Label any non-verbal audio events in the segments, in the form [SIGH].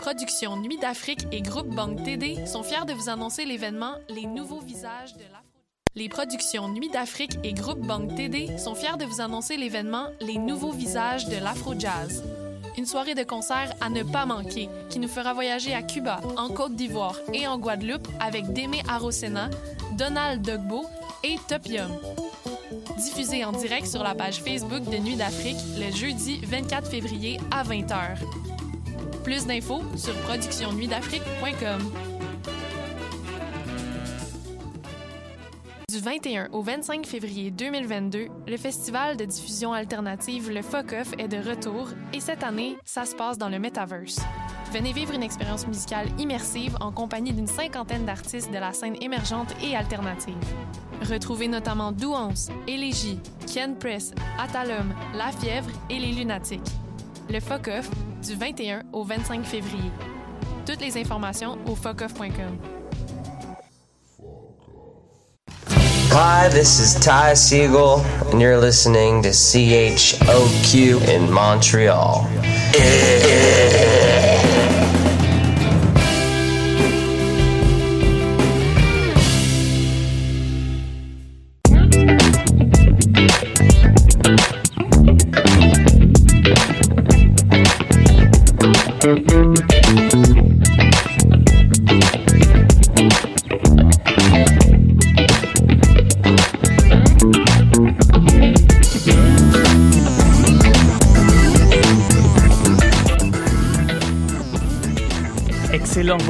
productions Nuit d'Afrique et Groupe Banque TD sont fiers de vous annoncer l'événement Les nouveaux visages de l'Afro. Les productions Nuit d'Afrique et Groupe Banque TD sont fiers de vous annoncer l'événement Les nouveaux visages de l'Afro-Jazz. Une soirée de concert à ne pas manquer qui nous fera voyager à Cuba, en Côte d'Ivoire et en Guadeloupe avec Démé Arosena, Donald Dogbo et Topium. Diffusé en direct sur la page Facebook de Nuit d'Afrique le jeudi 24 février à 20h. Plus d'infos sur productionnuitdafrique.com. Du 21 au 25 février 2022, le festival de diffusion alternative Le Focoff est de retour et cette année, ça se passe dans le Metaverse. Venez vivre une expérience musicale immersive en compagnie d'une cinquantaine d'artistes de la scène émergente et alternative. Retrouvez notamment Douance, Élégie, Ken Press, Atalum, La Fièvre et Les Lunatiques. Le Focoff, du 21 au 25 février. Toutes les informations au focoff.com. Hi, this is Ty Siegel, and you're listening to CHOQ in Montreal. [LAUGHS]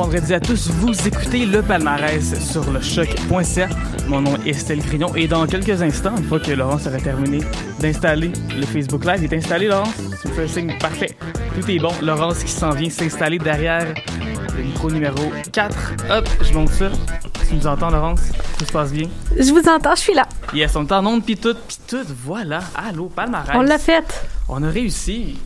vendredi à tous. Vous écoutez le palmarès sur le choc.ca. Mon nom est Estelle Grignon et dans quelques instants, une fois que Laurence aura terminé d'installer le Facebook Live, il est installé, Laurence? Tu me fais un signe parfait. Tout est bon. Laurence qui s'en vient s'installer derrière le micro numéro 4. Hop, je monte ça. Tu nous entends, Laurence? Tout se passe bien? Je vous entends, je suis là. Yes, on est en onde pis tout, pis tout. Voilà. Allô, palmarès. On l'a fait. On a réussi.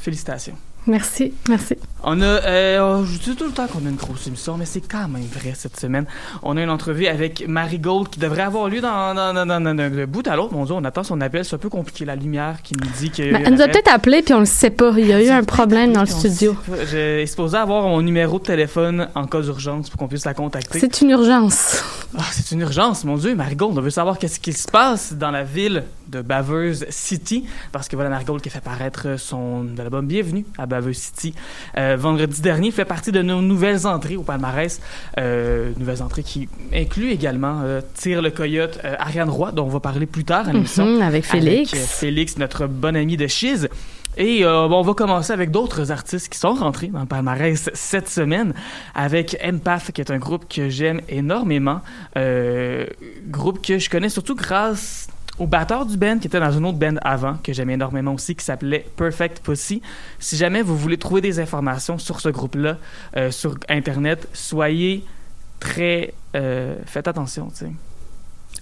Félicitations. Merci, merci. On a, euh, je dis tout le temps qu'on a une grosse émission, mais c'est quand même vrai cette semaine. On a une entrevue avec Marie Gold qui devrait avoir lieu dans, dans, dans, dans, dans- de bout à l'autre. Mon Dieu, on attend son appel. C'est un peu compliqué, la lumière qui nous dit que. Ben, elle nous a peut-être appelé puis on le sait pas. Il y a eu un problème dans le studio. Suis supposé avoir mon numéro de téléphone en cas d'urgence pour qu'on puisse la contacter. C'est une urgence. Ah, c'est une urgence, mon Dieu, Marigold. On veut savoir qu'est-ce qui se passe dans la ville de Baveuse City. Parce que voilà, Marigold qui a fait paraître son album Bienvenue à Baveuse City. Euh, vendredi dernier, fait partie de nos nouvelles entrées au palmarès. Euh, nouvelles entrées qui incluent également euh, Tire le Coyote, Ariane Roy, dont on va parler plus tard à l'émission. Mhm, avec Félix. Avec, Félix, notre bon ami de Chiz. Et euh, bon, on va commencer avec d'autres artistes qui sont rentrés dans le palmarès cette semaine, avec Empath, qui est un groupe que j'aime énormément. Euh, groupe que je connais surtout grâce au batteur du band, qui était dans une autre band avant, que j'aime énormément aussi, qui s'appelait Perfect Pussy. Si jamais vous voulez trouver des informations sur ce groupe-là, euh, sur Internet, soyez très... euh, faites attention, tu sais.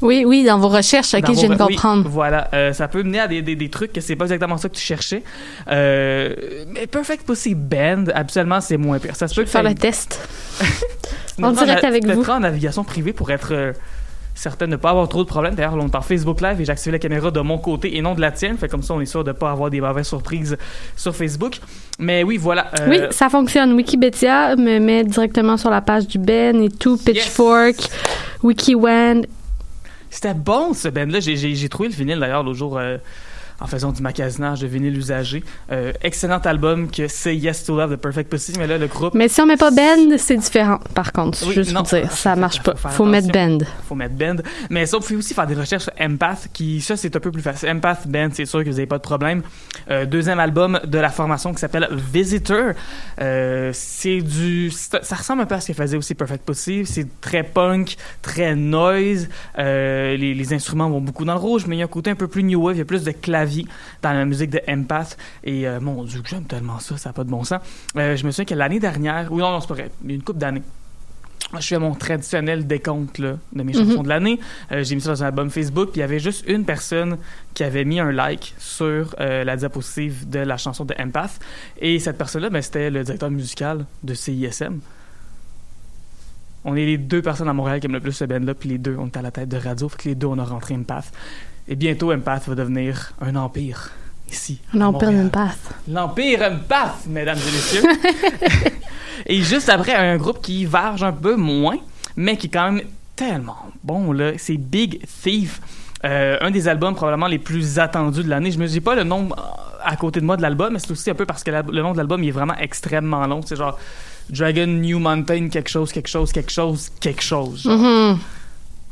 Oui, oui, dans vos recherches, ok, je viens de oui, comprendre. voilà, euh, ça peut mener à des, des, des trucs que c'est pas exactement ça que tu cherchais. Euh, mais Perfect Pussy Band, absolument, c'est moins pire. Ça se Je peut vais faire que le test. [LAUGHS] en direct avec vous. en navigation privée pour être euh, certain de ne pas avoir trop de problèmes. D'ailleurs, on est en Facebook Live et j'ai activé la caméra de mon côté et non de la tienne. Fait comme ça, on est sûr de ne pas avoir des mauvaises surprises sur Facebook. Mais oui, voilà. euh, Oui, ça fonctionne. Wikipédia me met directement sur la page du Ben et tout. Pitchfork, WikiWand. C'était bon ce J'ai j'ai trouvé le vinyle d'ailleurs l'autre jour euh, en faisant du magasinage de vinyle usagé. Euh, excellent album que c'est Yes to Love de Perfect Pussy. Mais là, le groupe. Mais si on met pas Ben, c'est différent, par contre. Oui, juste non, vous dire, [LAUGHS] ça marche pas. faut Faut mettre attention. Ben. faut mettre Band. Mais ça, vous pouvez aussi faire des recherches sur Empath, qui, ça, c'est un peu plus facile. Empath Band, c'est sûr que vous n'avez pas de problème. Euh, deuxième album de la formation qui s'appelle Visitor. Euh, c'est du, ça ressemble un peu à ce que faisait aussi Perfect Pussy. C'est très punk, très noise. Les, les instruments vont beaucoup dans le rouge, mais il y a un côté un peu plus new wave. Il y a plus de clavier dans la musique de Empath. Et euh, mon Dieu, j'aime tellement ça, ça n'a pas de bon sens. Euh, je me souviens que l'année dernière, ou non, non, c'est pas vrai, une couple d'années, je fais mon traditionnel décompte là, de mes Mhm. chansons de l'année. Euh, j'ai mis ça dans un album Facebook, puis il y avait juste une personne qui avait mis un like sur euh, la diapositive de la chanson de Empath. Et cette personne-là, ben, c'était le directeur musical de CISM. On est les deux personnes à Montréal qui aiment le plus ce band-là, puis les deux, on est à la tête de radio, fait que les deux, on a rentré Empath. Et bientôt, Empath va devenir un empire ici. L'Empire Montréal. Empath. L'Empire Empath, mesdames et messieurs. [LAUGHS] et juste après, un groupe qui varge un peu moins, mais qui est quand même tellement bon, là, c'est Big Thief. Euh, un des albums probablement les plus attendus de l'année. Je me dis pas le nom euh, à côté de moi de l'album, mais c'est aussi un peu parce que la- le nom de l'album il est vraiment extrêmement long. C'est genre Dragon New Mountain, quelque chose, quelque chose, quelque chose, quelque chose. genre. Mhm.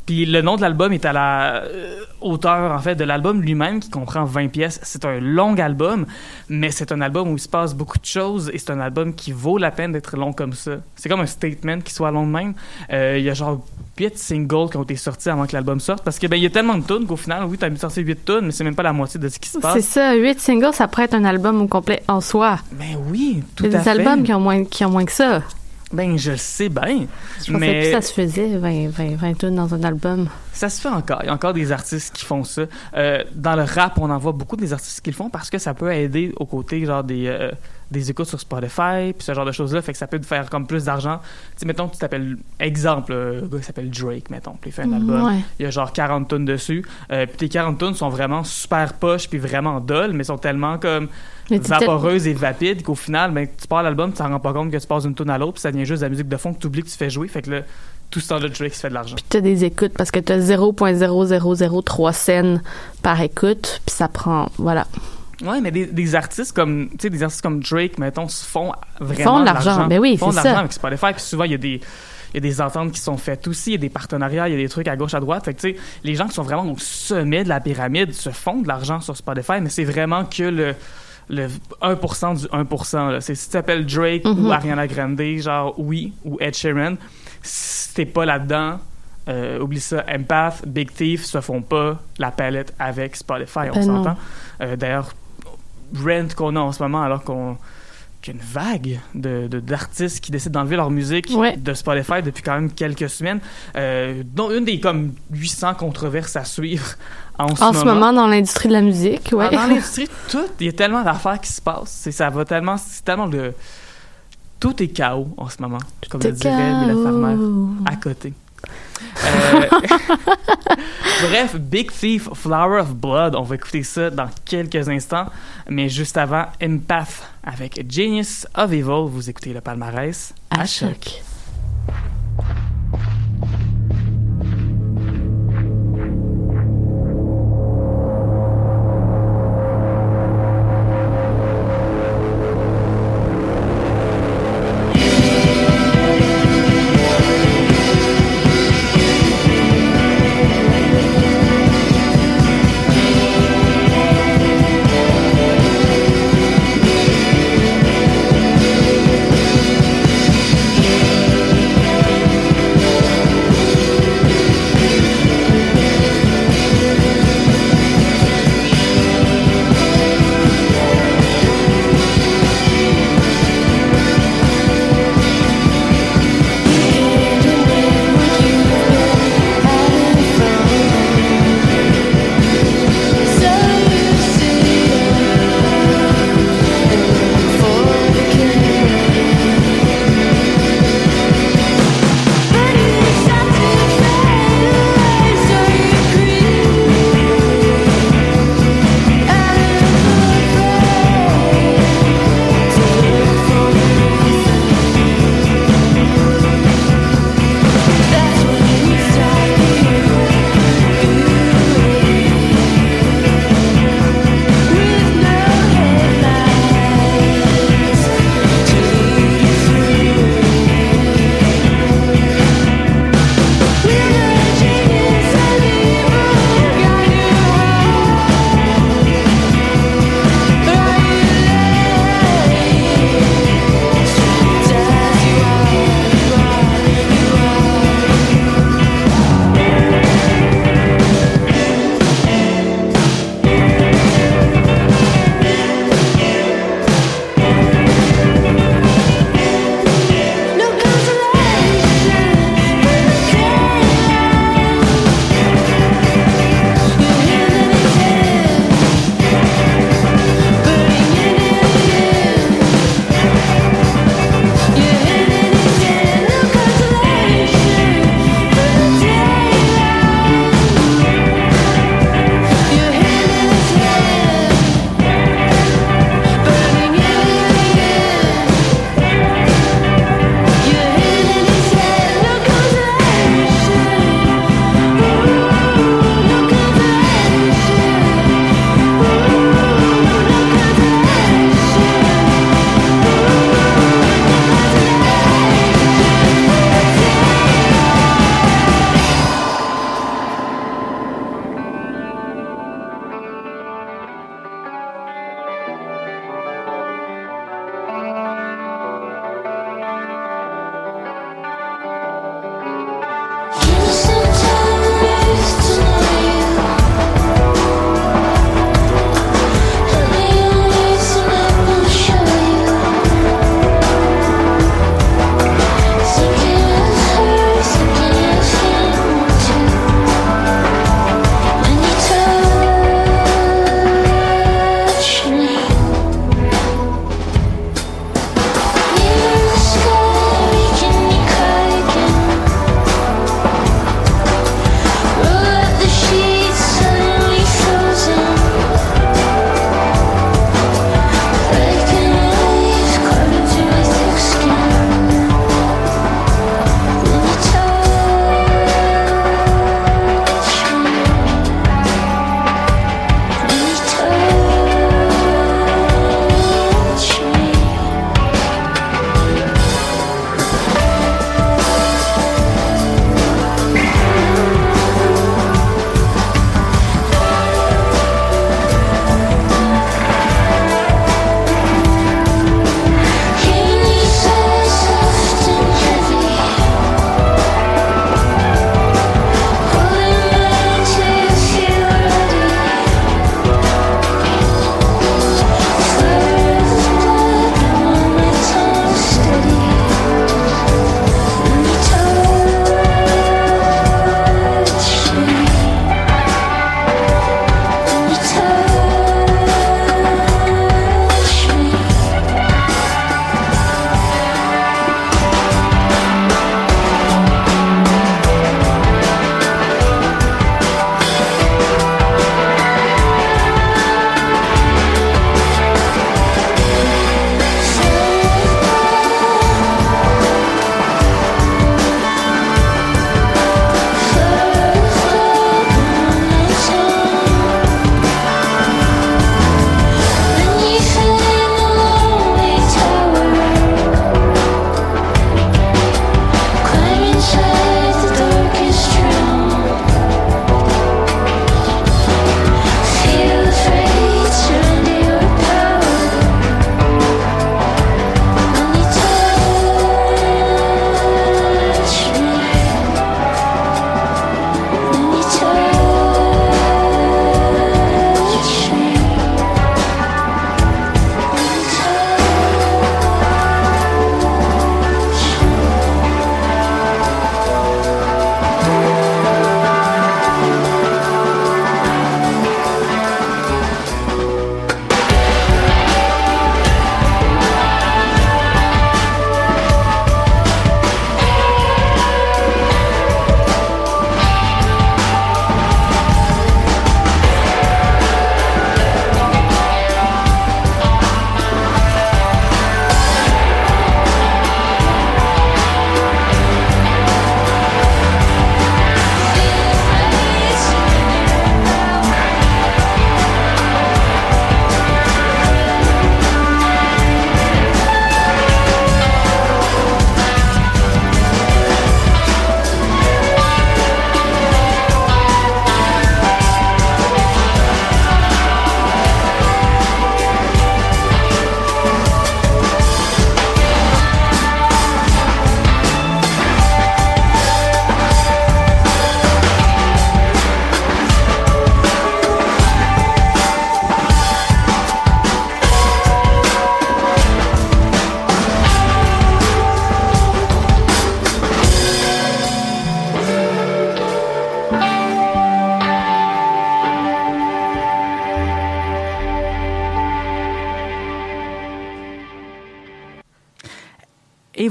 Puis le nom de l'album est à la euh, hauteur, en fait, de l'album lui-même, qui comprend 20 pièces. C'est un long album, mais c'est un album où il se passe beaucoup de choses et c'est un album qui vaut la peine d'être long comme ça. C'est comme un statement qui soit long de même. Euh, Il y a genre 8 singles qui ont été sortis avant que l'album sorte parce que ben il y a tellement de tunes qu'au final, oui, t'as sorti 8 tunes, mais c'est même pas la moitié de ce qui se C'est passe. ça, huit singles, ça pourrait être un album au complet en soi. Mais oui, tout Il y a à des fait. albums qui ont, moins, qui ont moins que ça. Ben, je le sais bien. Je pensais Mais- que ça se faisait, 20, 20, 20 tunes dans un album. Ça se fait encore. Il y a encore des artistes qui font ça. Euh, dans le rap, on en voit beaucoup des artistes qui le font parce que ça peut aider au côté genre des, euh, des écoutes sur Spotify, puis ce genre de choses-là. Fait que ça peut te faire comme plus d'argent. Tu sais, mettons, tu t'appelles, exemple, un gars qui s'appelle Drake, mettons, puis il fait un album. Ouais. Il y a genre 40 tonnes dessus. Euh, puis tes 40 tonnes sont vraiment super poches, puis vraiment dolles, mais sont tellement comme vaporeuses et vapides qu'au final, ben, tu pars l'album, tu t'en rends pas compte que tu passes d'une tune à l'autre, puis ça devient juste de la musique de fond que tu oublies que tu fais jouer. Fait que là, tout ce temps-là, Drake se fait de l'argent. Puis t'as des écoutes parce que t'as 0.0003 scènes par écoute, puis ça prend, voilà. Ouais, mais des, des artistes comme, tu sais, des artistes comme Drake, mettons, se font vraiment font de l'argent. Ben oui, font de l'argent avec Spotify. Puis souvent, il y a des, il y a des ententes qui sont faites aussi, il y a des partenariats, il y a des trucs à gauche, à droite. Fait que, tu sais, les gens qui sont vraiment au sommet de la pyramide se font de l'argent sur Spotify, mais c'est vraiment que le, le 1% du 1%. là. C'est si tu t'appelles Drake ou Ariana Grande, genre oui, ou Ed Sheeran, si t'es pas là-dedans, euh, oublie ça, Empath, Big Thief se font pas la palette avec Spotify, on Ben non. s'entend. Euh, D'ailleurs, Rent qu'on a en ce moment, alors qu'on qu'il y a une vague de de- d'artistes qui décident d'enlever leur musique Ouais. de Spotify depuis quand même quelques semaines, euh, dont une des comme 800 controverses à suivre en, [LAUGHS] En ce moment, dans l'industrie de la musique, ouais. dans [LAUGHS] l'industrie, tout, il y a tellement d'affaires qui se passent. C'est, ça va tellement, c'est tellement de. Tout est chaos en ce moment, comme le dirait Mylène Farmer à côté. Euh, [LAUGHS] Bref, Big Thief, Flower of Blood, on va écouter ça dans quelques instants. Mais juste avant, Empath avec Genius of Evil, vous écoutez le palmarès à, À choc. choc.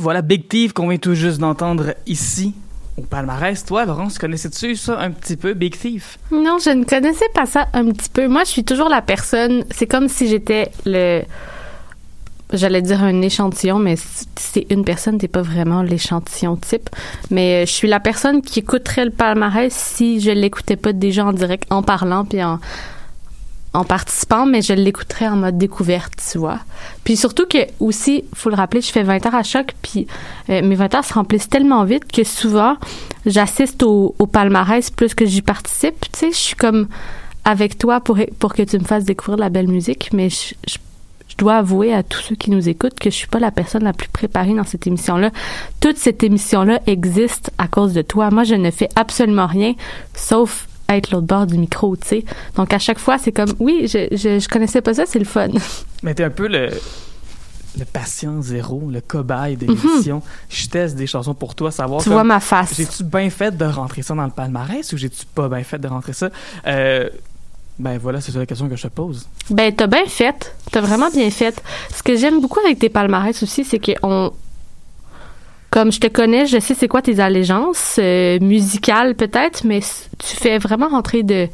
Voilà Big Thief qu'on vient tout juste d'entendre ici au palmarès. Toi, Laurence, connaissais-tu ça un petit peu, Big Thief? Non, je ne connaissais pas ça un petit peu. Moi, je suis toujours la personne. C'est comme si j'étais le. J'allais dire un échantillon, mais si c'est une personne, t'es pas vraiment l'échantillon type. Mais euh, je suis la personne qui écouterait le palmarès si je l'écoutais pas déjà en direct, en parlant puis en, en participant, mais je l'écouterais en mode découverte, tu vois. Puis surtout que aussi, faut le rappeler, je fais 20 heures à choc, puis euh, mes 20 heures se remplissent tellement vite que souvent, j'assiste au, palmarès plus que j'y participe. Tu sais, je suis comme avec toi pour, pour que tu me fasses découvrir la belle musique, mais je, je dois avouer à tous ceux qui nous écoutent que je suis pas la personne la plus préparée dans cette émission-là. Toute cette émission-là existe à cause de toi. Moi, je ne fais absolument rien, sauf être l'autre bord du micro, tu sais. Donc à chaque fois, c'est comme oui, je, je, je connaissais pas ça, c'est le fun. [LAUGHS] Mais t'es un peu le le patient zéro, le cobaye de l'émission. Je teste des chansons pour toi, savoir tu comme, vois ma face. j'ai-tu bien fait de rentrer ça dans le palmarès ou j'ai-tu pas bien fait de rentrer ça? Euh, ben voilà, c'est ça la question que je te pose. Ben t'as bien fait, t'as vraiment bien fait. Ce que j'aime beaucoup avec tes palmarès aussi, c'est que on comme je te connais, je sais c'est quoi tes allégeances euh, musicales peut-être, mais tu fais vraiment rentrer de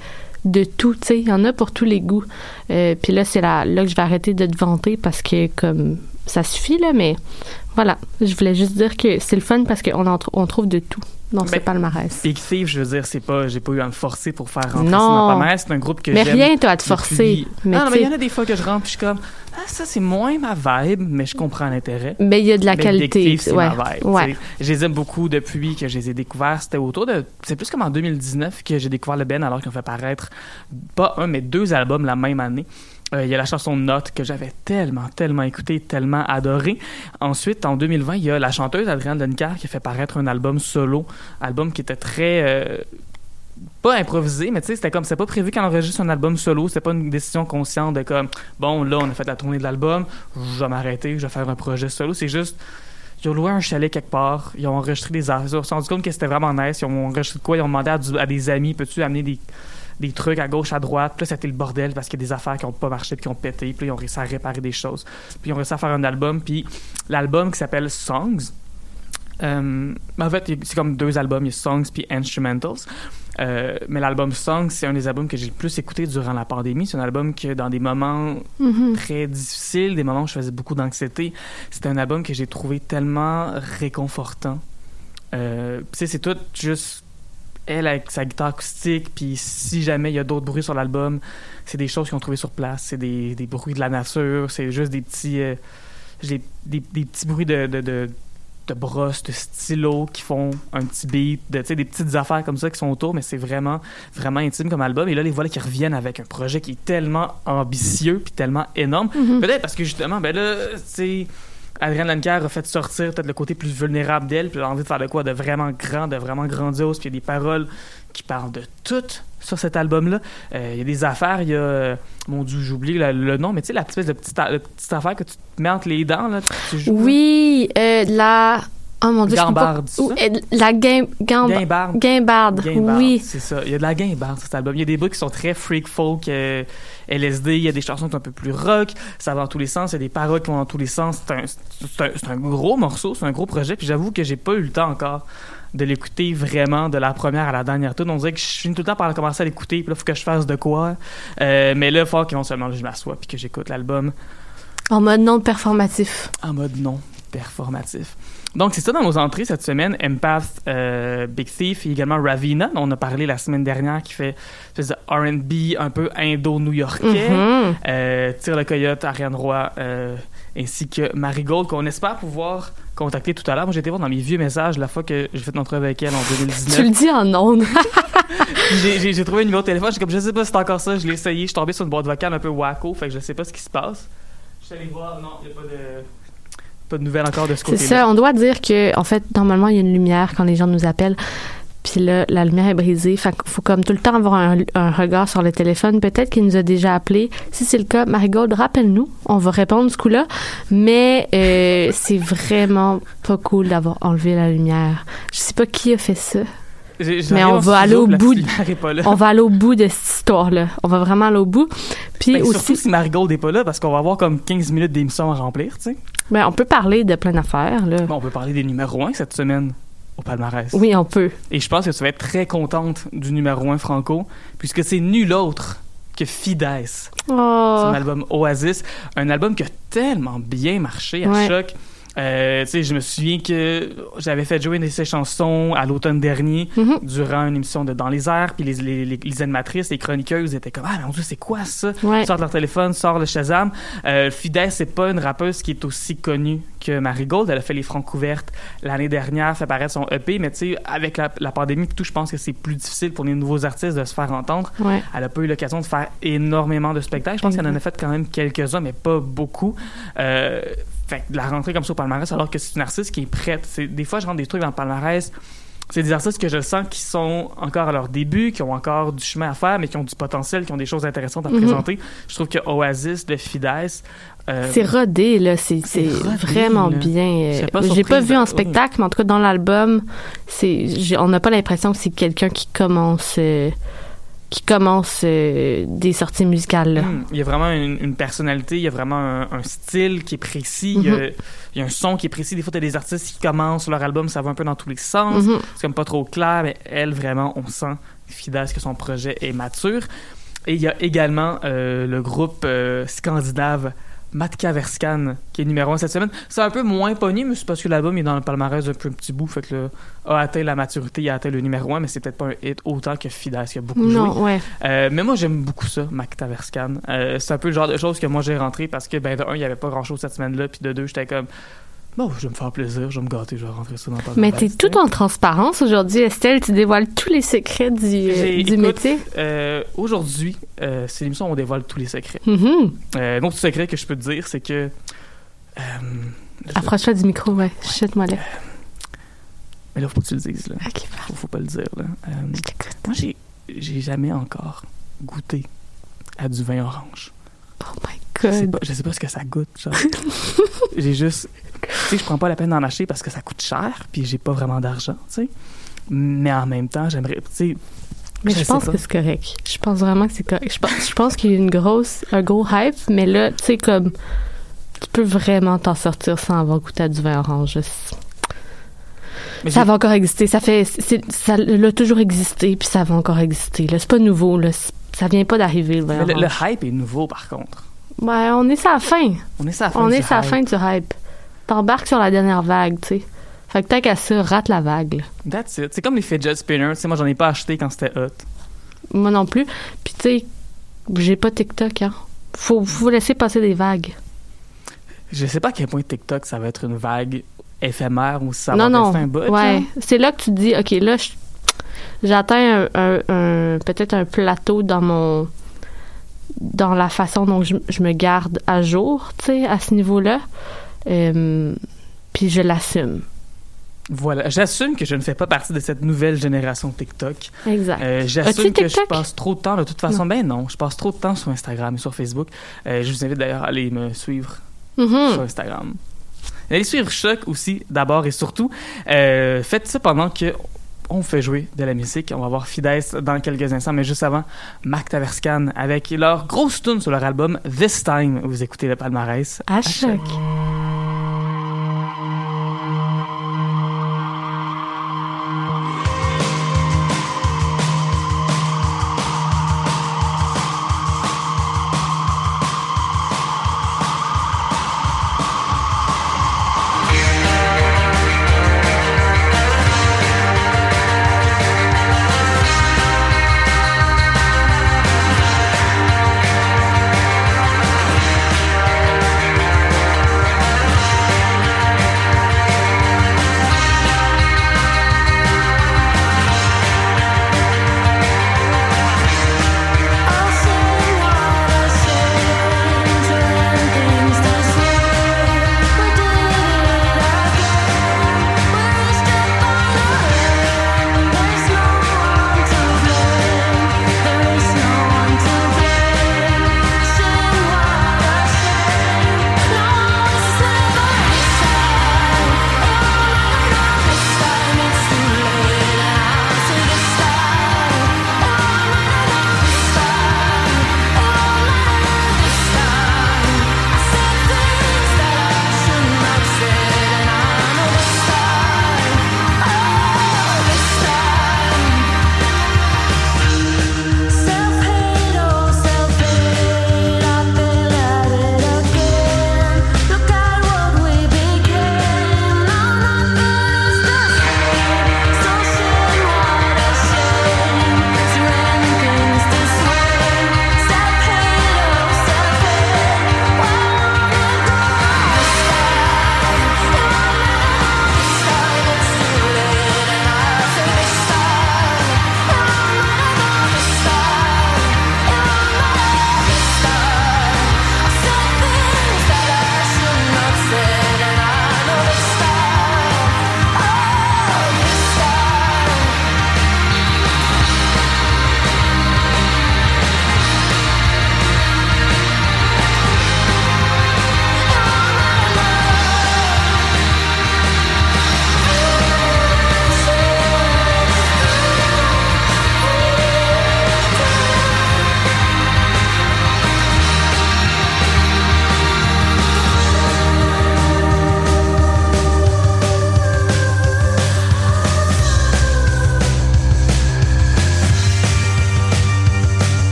de tout, tu sais, il y en a pour tous les goûts. Euh, Puis là, c'est là, là que je vais arrêter de te vanter parce que comme ça suffit là, mais voilà, je voulais juste dire que c'est le fun parce qu'on tr- on trouve de tout dans ce Ben, palmarès. Big Thief, je veux dire, c'est pas, j'ai pas eu à me forcer pour faire rentrer Non. dans palmarès. C'est un groupe que Mais rien t'as à te depuis- forcer. Mais non, mais il y en a des fois que je rentre puis je suis comme, ah, ça c'est moins ma vibe, mais je comprends l'intérêt. Ben, il y a de la Mais qualité. Big Thief, c'est ouais. ma vibe. ouais. Je les aime beaucoup depuis que je les ai découverts. C'était autour de. C'est plus comme en 2019 que j'ai découvert le Ben alors qu'ils ont fait paraître pas un, mais deux albums la même année. Euh, Il y a la chanson Note que j'avais tellement, tellement écouté, tellement adoré. Ensuite, en 2020, il y a la chanteuse Adrienne Lencar qui a fait paraître un album solo, album qui était très euh, pas improvisé, mais tu sais, c'était comme, c'était pas prévu qu'elle enregistre un album solo, c'était pas une décision consciente de comme, bon, là, on a fait la tournée de l'album, je vais m'arrêter, je vais faire un projet solo. C'est juste, ils ont loué un chalet quelque part, ils ont enregistré des affaires, ils se sont rendu compte que c'était vraiment nice, ils ont enregistré quoi, ils ont demandé à des amis, peux-tu amener des, des trucs à gauche, à droite, puis là, c'était le bordel parce qu'il y a des affaires qui ont pas marché puis qui ont pété, puis là, ils ont réussi à réparer des choses, puis ils ont réussi à faire un album, puis l'album qui s'appelle Songs, euh, en fait, c'est comme deux albums, il y a Songs puis Instrumentals. Euh, mais l'album Songs, c'est un des albums que j'ai le plus écouté durant la pandémie. C'est un album que dans des moments Mhm. très difficiles, des moments où je faisais beaucoup d'anxiété, c'était un album que j'ai trouvé tellement réconfortant. Euh, tu sais, c'est tout juste elle avec sa guitare acoustique, puis si jamais il y a d'autres bruits sur l'album, c'est des choses qu'ils ont trouvées sur place, c'est des, des bruits de la nature, c'est juste des petits, euh, des, des petits bruits de, de, de, de brosses, de stylos qui font un petit beat, de, des petites affaires comme ça qui sont autour, mais c'est vraiment, vraiment intime comme album. Et là, les voilà qui reviennent avec un projet qui est tellement ambitieux puis tellement énorme. Mhm. Peut-être parce que justement, ben là, tu sais, Adrienne Lencar a fait sortir peut-être le côté plus vulnérable d'elle, puis elle a envie de faire de quoi de vraiment grand, de vraiment grandiose, puis il y a des paroles qui parlent de tout sur cet album-là. Euh, Il y a des affaires, il y a, euh, mon Dieu, j'oublie le, le nom, mais tu sais, la petite, de petite, la petite affaire que tu te mets entre les dents, là, tu joues. Oui, euh, la. Oh mon dieu, je pas- Gambarde, Ou, ça? euh, La guim... Gam- Guimbarde. Guimbarde. Guimbarde, Oui. c'est ça. Il y a de la guimbarde sur cet album. Il y a des bouts qui sont très freak folk, euh, LSD. Il y a des chansons qui sont un peu plus rock. Ça va dans tous les sens. Il y a des paroles qui vont dans tous les sens. C'est un, c'est un, c'est un gros morceau, c'est un gros projet. Puis j'avoue que j'ai pas eu le temps encore de l'écouter vraiment de la première à la dernière tune. On dirait que je finis tout le temps par commencer à l'écouter. Puis là, il faut que je fasse de quoi. Euh, mais là, il faut qu'éventuellement, je m'assois puis que j'écoute l'album En mode non performatif. en mode non performatif. Donc, c'est ça dans nos entrées cette semaine. Empath, euh, Big Thief et également Ravina, dont on a parlé la semaine dernière, qui fait de R&B un peu indo-new-yorkais. Mhm. Euh, Tire le Coyote, Ariane Roy, euh, ainsi que Marigold, qu'on espère pouvoir contacter tout à l'heure. Moi, été voir dans mes vieux messages la fois que j'ai fait notre entrevue avec elle en Tu le 2019. dis en ondes. [LAUGHS] J'ai trouvé un numéro de téléphone. J'ai comme, je sais pas si c'est encore ça. Je l'ai essayé. Je suis tombé sur une boîte vocale un peu wacko. Fait que je sais pas ce qui se passe. Je suis allé voir. Non, il n'y a pas de, pas de nouvelles encore de ce C'est côté-là. ça, on doit dire que, en fait, normalement, il y a une lumière quand les gens nous appellent. Puis là, la lumière est brisée. Fait qu'il faut comme tout le temps avoir un, un regard sur le téléphone. Peut-être qu'il nous a déjà appelé. Si c'est le cas, Marigold, rappelle-nous. On va répondre ce coup-là. Mais euh, [LAUGHS] c'est vraiment pas cool d'avoir enlevé la lumière. Je sais pas qui a fait ça. J'ai- Mais on va aller au bout de-. On va aller au bout de cette histoire-là. On va vraiment aller au bout. Puis Ben, aussi... Surtout si Marigold n'est pas là, parce qu'on va avoir comme 15 minutes d'émission à remplir, tu sais. Ben, on peut parler de plein d'affaires, là. Bon, on peut parler des numéros 1 cette semaine au palmarès. Oui, on peut. Et je pense que tu vas être très contente du numéro 1 franco, puisque c'est nul autre que Fides. Oh. Son album Oasis, un album qui a tellement bien marché à Ouais. choc. Euh, je me souviens que j'avais fait jouer une de ses chansons à l'automne dernier Mhm. durant une émission de Dans les airs, puis les, les, les, les animatrices, les chroniqueuses étaient comme Ah, mon Dieu, c'est quoi ça? Ouais. Sortent leur téléphone, sort le Shazam. Euh, Fidesz, c'est pas une rappeuse qui est aussi connue que Marigold. Elle a fait les francs couvertes l'année dernière, fait paraître son EP, mais tu sais, avec la, la pandémie et tout, je pense que c'est plus difficile pour les nouveaux artistes de se faire entendre. Ouais. Elle a pas eu l'occasion de faire énormément de spectacles. Je pense qu'elle en a fait quand même quelques-uns, mais pas beaucoup. Euh, fait que de la rentrée comme ça au palmarès, alors que c'est une artiste qui est prête. C'est, des fois, je rentre des trucs dans le palmarès. C'est des artistes que je sens qui sont encore à leur début, qui ont encore du chemin à faire, mais qui ont du potentiel, qui ont des choses intéressantes à Mhm. présenter. Je trouve que Oasis de Fides. euh, C'est rodé, là. C'est c'est rodé, vraiment là. bien. J'étais pas J'ai pas vu en spectacle, mais en tout cas, dans l'album, c'est j'ai- on n'a pas l'impression que c'est quelqu'un qui commence euh, qui commence euh, des sorties musicales, là. Hmm, Il y a vraiment une, une personnalité, il y a vraiment un, un style qui est précis, il, y a, Mhm. il y a un son qui est précis. Des fois, tu as des artistes qui commencent leur album, ça va un peu dans tous les sens. Mhm. C'est comme pas trop clair, mais elle, vraiment, on sent, Fidas, que son projet est mature. Et il y a également euh, le groupe euh, scandinave Matka Verskan, qui est numéro un cette semaine. C'est un peu moins pogné, mais c'est parce que l'album est dans le palmarès depuis un petit bout, fait que là, a atteint la maturité, il a atteint le numéro un, mais c'est peut-être pas un hit autant que Fidas, qui a beaucoup joué. Non, ouais. Euh, mais moi, j'aime beaucoup ça, Mac Taverscan. Euh, c'est un peu le genre de choses que moi j'ai rentré parce que, ben, de un, il n'y avait pas grand chose cette semaine-là, puis de deux, j'étais comme, bon, je vais me faire plaisir, je vais me gâter, je vais rentrer ça dans le Mais t'es tout en transparence aujourd'hui, Estelle. Tu dévoiles tous les secrets du, euh, J'ai- du écoute, métier. Euh, Aujourd'hui, euh, c'est l'émission où on dévoile tous les secrets. Mhm. Euh, un autre secret que je peux te dire, c'est que. euh, Approche-toi du micro, ouais. Chute-moi là. mais là, faut pas que tu le dises, là. Ok, Faut, faut pas le dire, là. Moi, j'ai jamais encore goûté à du vin orange. Oh my Je sais, pas, je sais pas ce que ça goûte. genre. [LAUGHS] j'ai juste. Tu sais, je prends pas la peine d'en acheter parce que ça coûte cher, puis j'ai pas vraiment d'argent, tu sais. Mais en même temps, j'aimerais. Tu sais, Mais je pense pas. que c'est correct. Je pense vraiment que c'est correct. Je pense, je pense qu'il y a une grosse, un gros hype, mais là, tu sais, comme, tu peux vraiment t'en sortir sans avoir goûté à du vin orange. Mais Ça va encore exister. Ça fait, ça l'a toujours existé, puis ça va encore exister. Là, c'est pas nouveau. Là, ça vient pas d'arriver le le, hype est nouveau, par contre. Ouais, on est la fin. On est la fin On du est hype. fin du hype. T'embarques sur la dernière vague, tu sais. Fait que tant qu'à ça, rate la vague. là. That's it. C'est comme les fidget spinners. Sais, moi, j'en ai pas acheté quand c'était hot. Moi non plus. Puis tu sais, j'ai pas TikTok, hein. Faut, faut laisser passer des vagues. Je sais pas à quel point TikTok, ça va être une vague éphémère ou ça non, va non. rester un bout. ouais. C'est là que tu te dis, OK, là, j'atteins un, un- un- peut-être un plateau dans mon dans la façon dont je, je me garde à jour, tu sais, à ce niveau-là. Euh, puis je l'assume. Voilà. J'assume que je ne fais pas partie de cette nouvelle génération TikTok. Exact. Euh, J'assume que je passe trop de temps, de toute façon. Ben non, je passe trop de temps sur Instagram et sur Facebook. Euh, je vous invite d'ailleurs à aller me suivre Mhm. sur Instagram. Allez suivre Choc aussi, d'abord et surtout. Euh, faites ça pendant que on fait jouer de la musique. On va voir Fides dans quelques instants, mais juste avant, Mac Taverscan avec leur grosse tune sur leur album This Time. Vous écoutez le palmarès. À choc. This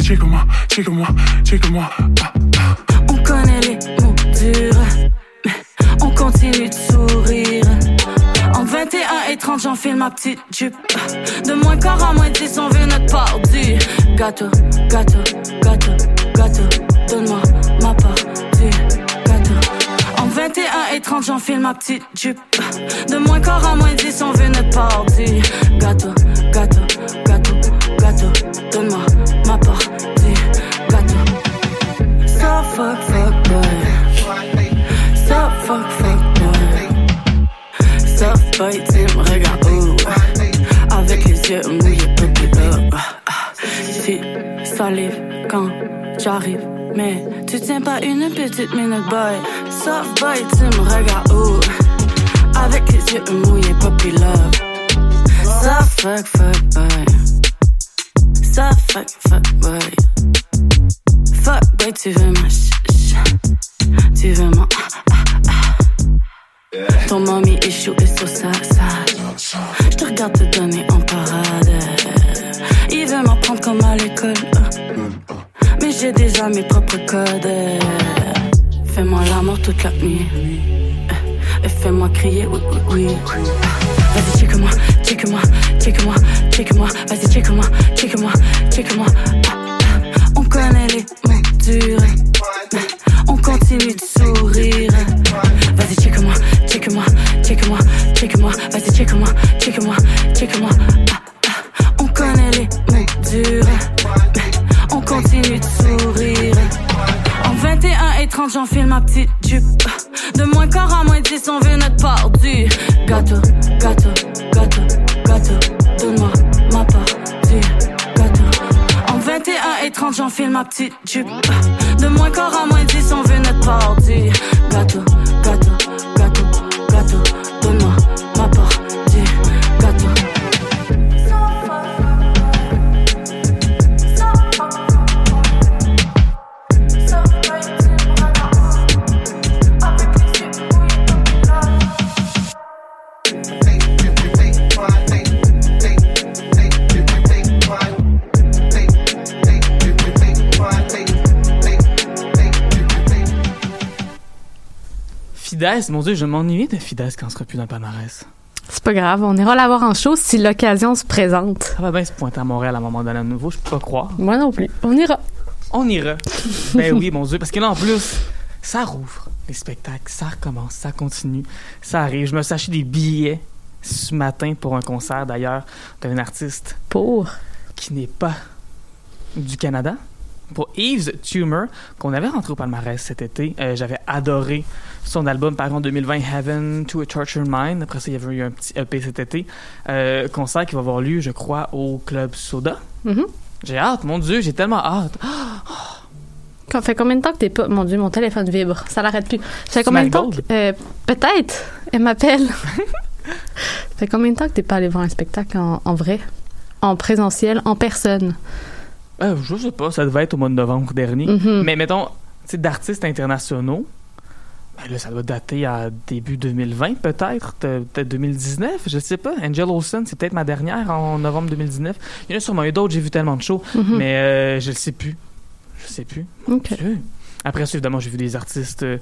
check-moi, check-moi, check-moi. Ah, ah. On connaît les mots on continue de sourire. En 21 et 30, j'enfile ma petite jupe. De moins quart à moins 10, on veut notre part du gâteau, gâteau, gâteau, gâteau. Donne-moi ma part du gâteau. En 21 et 30, j'enfile ma petite jupe. De moins quart à moins 10, on veut notre part gâteau, gâteau, Boy, tu me regardes, ouh. Avec les yeux mouillés, petit là. J'suis salive quand j'arrive. Mais tu tiens pas une petite minute, boy. Soft boy, tu me regardes, ouh. Avec les yeux mouillés, puppy love. Soft fuck, fuck, boy. Soft fuck, fuck, boy. Fuck, boy, tu veux ma ch. Tu veux ah. Ton mommy échoue et sur ça, ça. Je te regarde te donner en parade. Il veut m'apprendre comme à l'école. Mais j'ai déjà mes propres codes. Fais-moi l'amour toute la nuit. Et fais-moi crier, oui, oui, oui. Vas-y, check-moi, check-moi, check-moi, check-moi. Vas-y, check-moi, check-moi, check-moi. Ah, ah. On connaît les mots. 30, j'enfile ma petite jupe. De moins quart à moins 10, on veut notre part du gâteau, gâteau, gâteau, gâteau. Donne-moi ma part du gâteau. En 21 et 30, j'enfile ma petite jupe. Mon Dieu, je m'ennuie de Fidesz quand on sera plus dans le palmarès. C'est pas grave, on ira la voir en show si l'occasion se présente. Ça va bien se pointer à Montréal à un moment donné à nouveau, je peux pas croire. Moi non plus. On ira. On ira. [LAUGHS] ben oui, mon Dieu, parce que là, en plus, ça rouvre les spectacles, ça recommence, ça continue, ça arrive. Je me suis acheté des billets ce matin pour un concert, d'ailleurs, d'un artiste Pour? qui n'est pas du Canada. Pour Eves Tumor, qu'on avait rentré au palmarès cet été. Euh, J'avais adoré son album, par exemple, 2020, Heaven to a Tortured Mind. Après ça, il y avait eu un petit EP cet été. Euh, concert qui va avoir lieu, je crois, au Club Soda. Mhm. J'ai hâte, mon Dieu, j'ai tellement hâte. [GASPS] Ça fait combien de temps que t'es pas. Mon Dieu, mon téléphone vibre. Ça l'arrête plus. Ça fait combien de temps que- euh, Peut-être. Elle m'appelle. [LAUGHS] ça fait combien de temps que t'es pas allé voir un spectacle en, en vrai? En présentiel, en personne? Euh, je sais pas, ça devait être au mois de novembre dernier. Mhm. Mais mettons, tu sais, d'artistes internationaux, ben là, ça doit dater à début 2020 peut-être, peut- peut-être 2019, je sais pas. Angel Olsen, c'est peut-être ma dernière en novembre 2019. Il y en a sûrement eu d'autres, j'ai vu tellement de shows, Mhm. mais euh, je le sais plus. Je sais plus. Après ça, évidemment, j'ai vu des artistes, euh,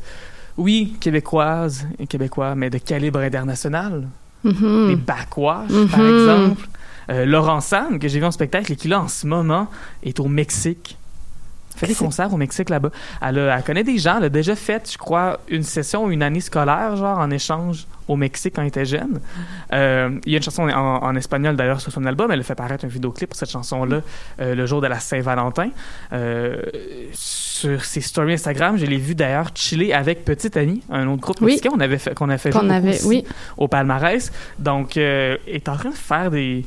oui, québécoises et québécois, mais de calibre international. Mhm. Les Backwash, par Mhm. exemple. Euh, Laurent Sam, que j'ai vu en spectacle et qui, là, en ce moment, est au Mexique. Elle fait des concerts au Mexique là-bas. Elle, elle connaît des gens. Elle a déjà fait, je crois, une session, une année scolaire, genre, en échange au Mexique quand elle était jeune. Euh, il y a une chanson en, en espagnol, d'ailleurs, sur son album. Elle a fait paraître un vidéoclip pour cette chanson-là euh, le jour de la Saint-Valentin. Euh, sur ses stories Instagram, je l'ai vu d'ailleurs chiller avec Petite Annie, un autre groupe Oui. mexicain qu'on avait fait, qu'on a fait avait, aussi oui. au palmarès. Donc, euh, est en train de faire des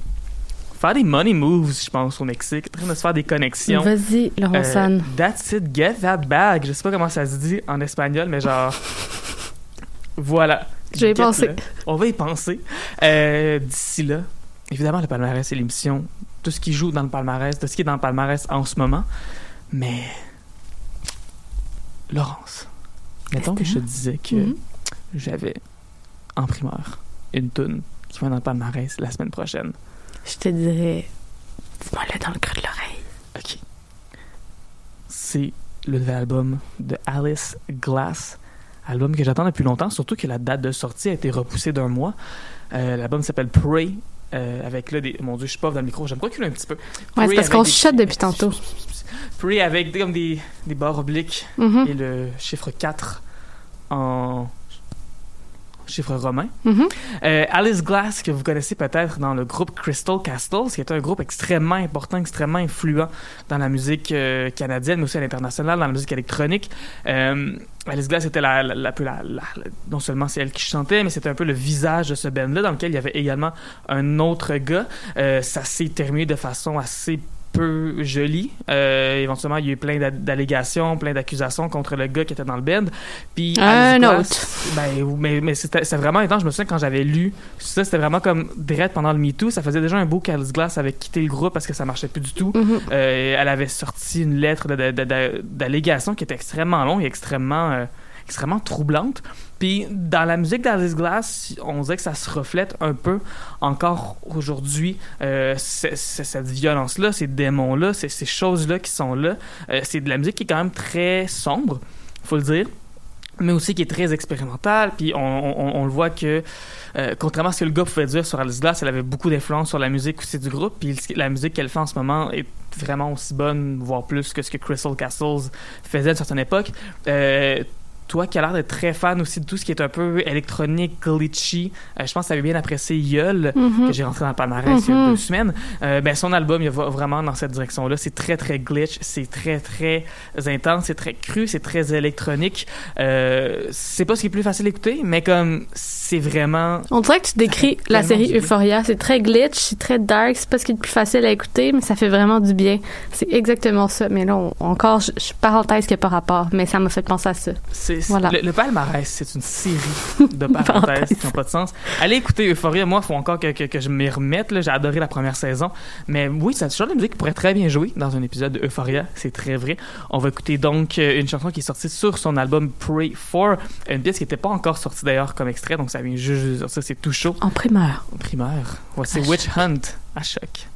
faire des money moves, je pense, au Mexique, en train de se faire des connexions. Vas-y, Laurent Euh, San. that's it, get that bag. Je sais pas comment ça se dit en espagnol, mais genre. [LAUGHS] voilà. Je vais penser. On va y penser. Euh, D'ici là, évidemment, le palmarès, c'est l'émission. Tout ce qui joue dans le palmarès, tout ce qui est dans le palmarès en ce moment. Mais. Laurence, mettons que je te disais que Mhm. j'avais en primeur une toune qui va dans le palmarès la semaine prochaine. Je te dirais, dis-moi-le dans le creux de l'oreille. OK. C'est le nouvel album de Alice Glass. Album que j'attends depuis longtemps, surtout que la date de sortie a été repoussée d'un mois. Euh, L'album s'appelle Pray. euh, avec là des. Mon Dieu, je suis pas dans le micro, j'aime reculer un petit peu. Ouais, c'est parce qu'on des- chuchote depuis tantôt. Pray avec des- comme des, des barres obliques Mhm, et le chiffre 4 en chiffre romain. mhm. Euh, Alice Glass, que vous connaissez peut-être dans le groupe Crystal Castles, qui est un groupe extrêmement important, extrêmement influent dans la musique euh, canadienne, mais aussi à l'international, dans la musique électronique. Euh, Alice Glass était la, la, la, non seulement c'est elle qui chantait, mais c'était un peu le visage de ce band-là, dans lequel il y avait également un autre gars. Ça s'est terminé de façon assez peu jolie. Euh, éventuellement, il y a eu plein d'a- d'allégations, plein d'accusations contre le gars qui était dans le band. Puis Un Alice Glass- autre. ben, mais, mais c'était vraiment étrange. Je me souviens quand j'avais lu ça, c'était vraiment comme direct pendant le MeToo. Ça faisait déjà un beau qu'Alice Glass avait quitté le groupe parce que ça marchait plus du tout. Mhm. Euh, elle avait sorti une lettre d'allégation qui était extrêmement longue et extrêmement, euh, extrêmement troublante. Puis dans la musique d'Alice Glass, on dirait que ça se reflète un peu encore aujourd'hui. Euh, cette violence-là, ces démons-là, ces, choses-là qui sont là. Euh, c'est de la musique qui est quand même très sombre, faut le dire mais aussi qui est très expérimentale. Puis on, le voit que, euh, contrairement à ce que le gars pouvait dire sur Alice Glass, elle avait beaucoup d'influence sur la musique aussi du groupe. Puis la musique qu'elle fait en ce moment est vraiment aussi bonne, voire plus que ce que Crystal Castles faisait à une certaine époque. Toi qui as l'air d'être très fan aussi de tout ce qui est un peu électronique, glitchy, euh, je pense que tu avais bien apprécié Mhm. que j'ai rentré dans le palmarès il y a Mhm. deux semaines. Euh, ben, son album, il va vraiment dans cette direction-là. C'est très, très glitch, c'est très, très intense, c'est très cru, c'est très électronique. Euh, c'est pas ce qui est plus facile à écouter, mais comme c'est vraiment... On dirait que tu décris la série bien. Euphoria. C'est très glitch, c'est très dark, c'est pas ce qui est le plus facile à écouter, mais ça fait vraiment du bien. C'est exactement ça. Mais là, on- encore, je, je parenthèse qui n'a pas rapport, mais ça m'a fait penser à ça. c'est Voilà. le, le palmarès, c'est une série de [LAUGHS] parenthèses qui n'ont pas de sens. Allez écouter Euphoria. Moi, il faut encore que, que, que je m'y remette. là. J'ai adoré la première saison. Mais oui, c'est toujours de la musique qui pourrait très bien jouer dans un épisode de Euphoria. C'est très vrai. On va écouter donc euh, une chanson qui est sortie sur son album Pray For. Une pièce qui n'était pas encore sortie d'ailleurs comme extrait. Donc ça vient juste de sortir. C'est tout chaud. En primeur. En primaire. Voici Witch Hunt à choc.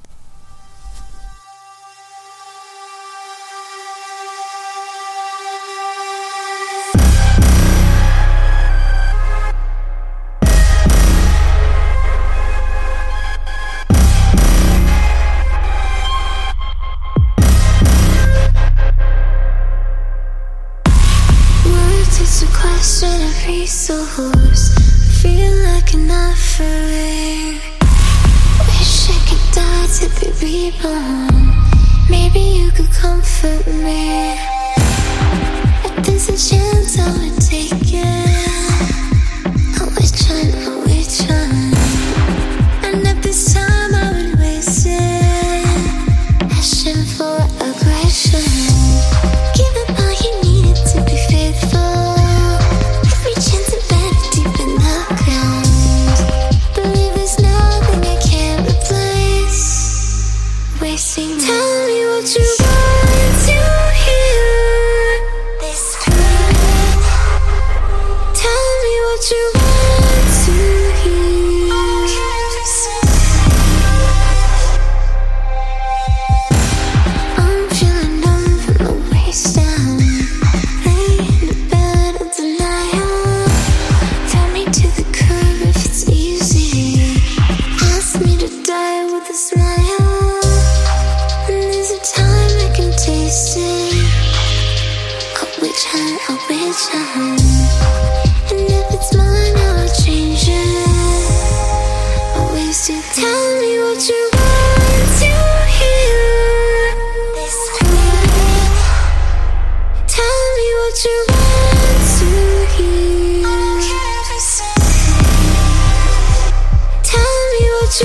And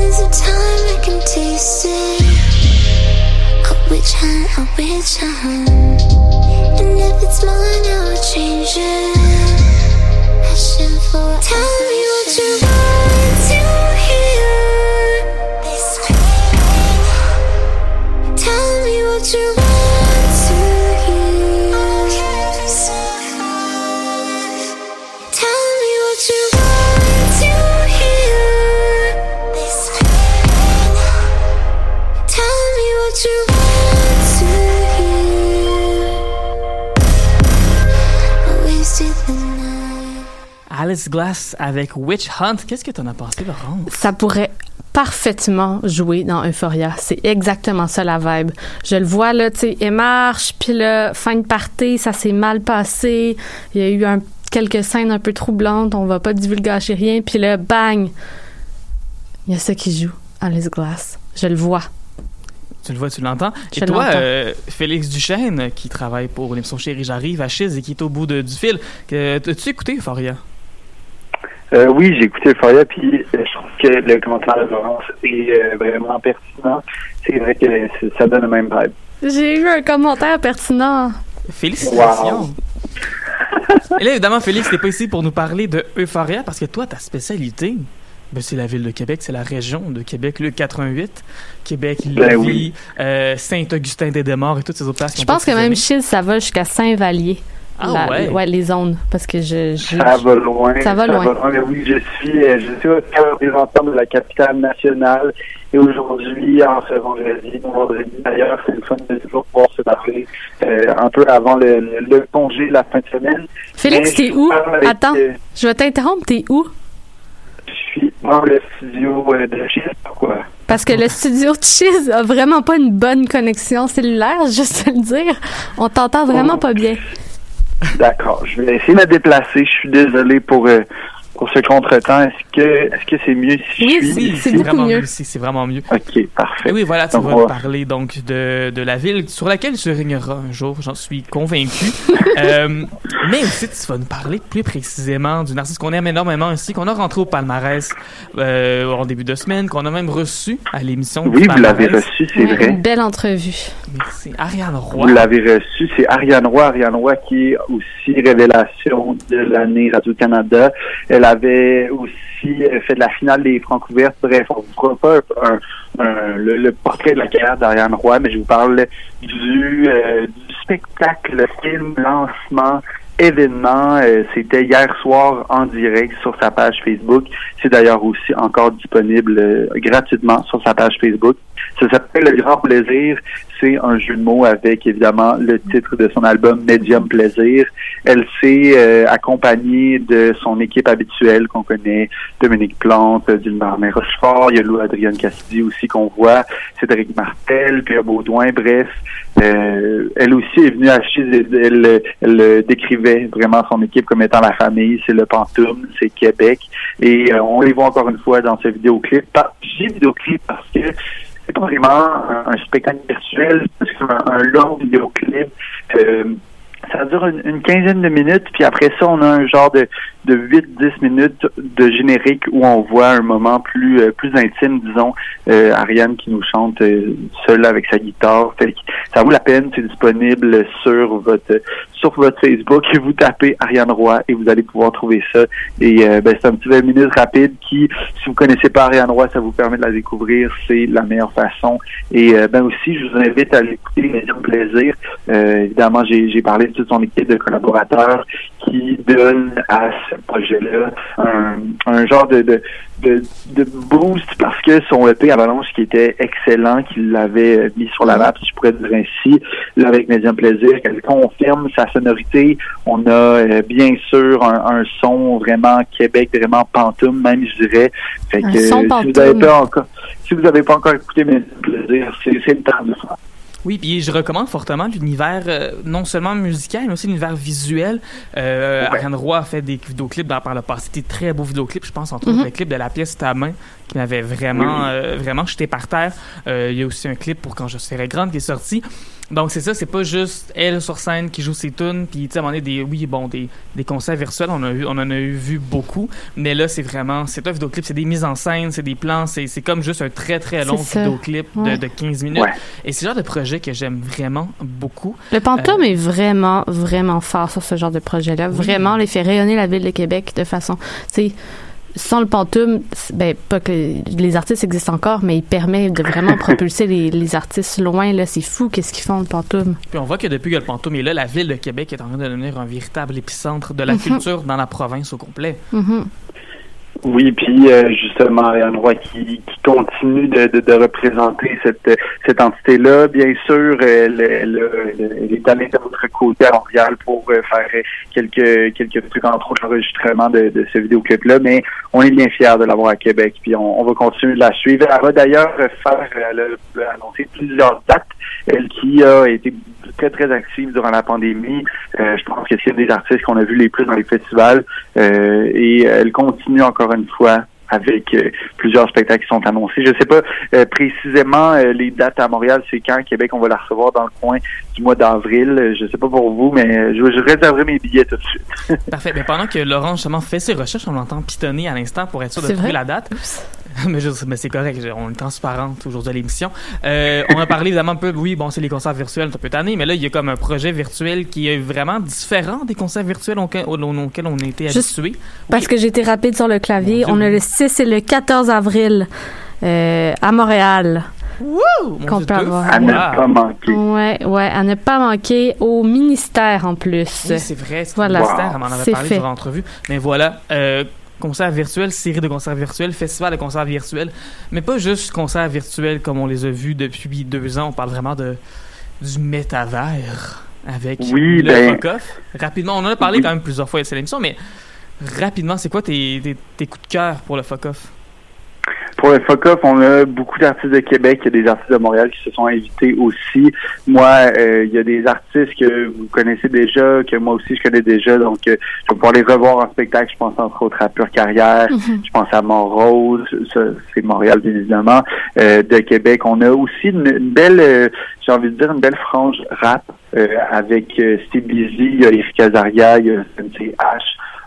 there's a time I can taste it. Which I witch high and if it's mine, I'll change it. Alice Glass avec Witch Hunt. Qu'est-ce que t'en as pensé, Laurence? Ça pourrait parfaitement jouer dans Euphoria. C'est exactement ça la vibe. Je le vois là, tu sais, elle marche, puis là, fin de party, ça s'est mal passé. Il y a eu un, quelques scènes un peu troublantes, on va pas divulgacher rien, puis là, bang! Il y a ça qui joue, Alice Glass. Je le vois. Tu le vois, tu l'entends? Et toi, euh, Félix Duchesne, qui travaille pour l'émission Chérie J'arrive à Chiz et qui est au bout de- du fil, que, as-tu écouté Euphoria? Euh, oui, j'ai écouté Euphoria, puis euh, je trouve que le commentaire de Laurence est euh, vraiment pertinent. C'est vrai que ça donne le même vibe. J'ai eu un commentaire pertinent. Félicitations! [LAUGHS] Et là, évidemment, Félix, t'es pas ici pour nous parler de Euphoria parce que toi, ta spécialité, ben, c'est la ville de Québec, c'est la région de Québec, le 88, Québec, Ben Lévis, oui. euh, Saint-Augustin-des-Desmaures et toutes ces autres places. Je pense que même Chile, ça va jusqu'à Saint-Vallier. Ah La- ouais? les zones. Parce que je. je- Ça va loin. Ça va loin. mais oui, je suis, euh, je suis aussi représentant de la capitale nationale. Et aujourd'hui, en ce vendredi, vendredi d'ailleurs, c'est le fun de toujours pouvoir se parler euh, un peu avant le, le, le congé la fin de semaine. Félix, t'es où? avec, Attends. euh, Je vais t'interrompre, t'es où? je suis dans le studio euh, de chez Pourquoi? Parce que le studio de Cheese a vraiment pas une bonne connexion cellulaire, [LAUGHS] juste te le dire. On t'entend vraiment pas bien. D'accord. Je vais essayer de me déplacer. Je suis désolé pour, euh, pour ce contretemps. Est-ce que est-ce que c'est mieux si Oui, je suis c'est- ici? c'est beaucoup vraiment mieux. ici, c'est vraiment mieux. OK, parfait. Et oui, voilà, tu Donc, vas va- parler donc de, de la ville sur laquelle tu régneras un jour, j'en suis convaincu. [LAUGHS] Euh, mais aussi, tu vas nous parler plus précisément d'une artiste qu'on aime énormément ici, qu'on a rentré au palmarès euh, en début de semaine, qu'on a même reçu à l'émission. du Oui, vous l'avez reçu, c'est Ouais, vrai. Une belle entrevue. Merci. Ariane Roy. Vous l'avez reçu, c'est Ariane Roy. Ariane Roy qui est aussi révélation de l'année Radio-Canada. Elle avait aussi fait de la finale des Francs ouvertes. Bref, on vous fera pas le, portrait de la carrière d'Ariane Roy, mais je vous parle du, euh, spectacle, le film, lancement, événement. Euh, C'était hier soir en direct sur sa page Facebook. C'est d'ailleurs aussi encore disponible euh, gratuitement sur sa page Facebook. Ça s'appelle Le Grand Plaisir. Un jeu de mots avec évidemment le titre de son album Medium Plaisir. Elle s'est euh, accompagnée de son équipe habituelle qu'on connaît, Dominique Plante, Dilmar Rochefort, il y a Lou Adrienne Cassidy aussi qu'on voit, Cédric Martel, Pierre Baudouin, bref. Euh, elle aussi est venue acheter, elle, elle, elle décrivait vraiment son équipe comme étant la famille, c'est le Pantoum, c'est Québec. Et euh, on les voit encore une fois dans ce vidéoclip. J'ai vidéoclip parce que c'est pas vraiment un, spectacle virtuel, c'est comme un, long vidéoclip. Euh, ça dure une quinzaine de minutes, puis après ça, on a un genre de, de 8-10 minutes de générique où on voit un moment plus euh, plus intime, disons, euh, Ariane qui nous chante euh, seule avec sa guitare. Ça vaut la peine, c'est disponible sur votre sur votre Facebook. [LAUGHS] Vous tapez Ariane Roy et vous allez pouvoir trouver ça. Et euh, ben, c'est un petit 20 minutes rapide qui, si vous connaissez pas Ariane Roy, ça vous permet de la découvrir. C'est la meilleure façon. Et euh, ben aussi, je vous invite à l'écouter, Médium Plaisir. Euh, évidemment, j'ai parlé de toute son équipe de collaborateurs qui donne à ce projet-là un, un genre de, de, de, de boost parce que son EP Avalanche qui était excellent, qu'il l'avait mis sur la map, si je pourrais dire ainsi, là avec Médium Plaisir, qu'elle confirme sa sonorité. On a euh, bien sûr un, un son vraiment Québec, vraiment pantoum, même je dirais. Fait Un que son si vous n'avez pas encore si vous n'avez pas encore écouté Médium Plaisir, c'est c'est le temps de le faire. Oui, puis je recommande fortement l'univers, euh, non seulement musical, mais aussi l'univers visuel. Euh, Ouais. Ariane Roy a fait des vidéoclips dans, par le passé, des très beaux vidéoclips. Je pense entre Mhm. autres le clip de La pièce ta main, qui m'avait vraiment, euh, vraiment jeté par terre. Euh, il y a aussi un clip pour Quand je serai grande qui est sorti. Donc c'est ça, c'est pas juste elle sur scène qui joue ses tunes, puis tu sais à un moment donné, des oui bon des, des concerts virtuels, on a eu, on en a eu vu beaucoup, mais là c'est vraiment c'est pas un vidéoclip, c'est des mises en scène, c'est des plans, c'est c'est comme juste un très très long vidéoclip Ouais. de, de 15 minutes. Ouais. Et c'est le genre de projet que j'aime vraiment beaucoup. Le Pantoum est vraiment, vraiment fort sur ce genre de projet-là. Vraiment, il fait rayonner la ville de Québec de façon, tu sais, sans le Pantoum, ben, pas que les artistes existent encore, mais il permet de vraiment [LAUGHS] propulser les, les artistes loin, là. C'est fou qu'est-ce qu'ils font, le Pantoum. Puis on voit que depuis que le Pantoum est là, la ville de Québec est en train de devenir un véritable épicentre de la Mhm. culture dans la province au complet. Mhm. Oui, puis euh, justement, Ariane Roy qui, qui continue de, de, de représenter cette, cette entité-là. Bien sûr, euh, le- le- le- elle est allée de notre côté à Montréal pour euh, faire euh, quelques quelques trucs, entre autres enregistrements de, de ce vidéoclip-là, mais on est bien fiers de l'avoir à Québec, puis on, on va continuer de la suivre. Elle va d'ailleurs faire, elle a annoncé plusieurs dates, elle qui a été très, très active durant la pandémie. Euh, je pense que c'est des artistes qu'on a vu les plus dans les festivals. Euh, et elle continue encore une fois avec euh, plusieurs spectacles qui sont annoncés. Je ne sais pas précisément les dates à Montréal, c'est quand Québec on va la recevoir dans le coin du mois d'avril. Je ne sais pas pour vous, mais euh, je, je réserverai mes billets tout de suite. [LAUGHS] Parfait. Mais pendant que Laurent justement fait ses recherches, on l'entend pitonner à l'instant pour être sûr de trouver vrai? la date. [LAUGHS] mais mais c'est correct, on est transparente aujourd'hui à l'émission. Euh, on a parlé évidemment un peu, oui, bon, c'est les concerts virtuels, un peu tanné, mais là, il y a comme un projet virtuel qui est vraiment différent des concerts virtuels auxquels, auxquels on a été Juste habitués. Parce que j'ai été rapide sur le clavier. On a le 6 et le 14 avril euh, à Montréal. Qu'on peut avoir. À ne pas manquer. Ouais, ouais, à ne pas manquer au ministère en plus. Oui, c'est vrai, c'est Voilà. le mystère, elle m'en avait C'est parlé fait. durant l'entrevue. Mais voilà, euh, concert virtuel, série de concerts virtuels, festival de concerts virtuels, mais pas juste concerts virtuels comme on les a vus depuis deux ans, on parle vraiment de du métavers avec Oui, le ben- Fuck-Off. Rapidement, on en a parlé Oui. quand même plusieurs fois à l'émission, mais rapidement, c'est quoi tes, tes, tes coups de cœur pour le Fuck-Off? Pour le FOCOF, on a beaucoup d'artistes de Québec, il y a des artistes de Montréal qui se sont invités aussi. Moi, euh, il y a des artistes que vous connaissez déjà, que moi aussi je connais déjà, donc euh, je vais pouvoir les revoir en spectacle. Je pense entre autres à Pure Carrière, je pense à Montrose, ça c'est Montréal bien évidemment. Euh, de Québec, on a aussi une, une belle, j'ai envie de dire une belle frange rap avec Steve Lizzy, il y a Eric Azaria, il y a H.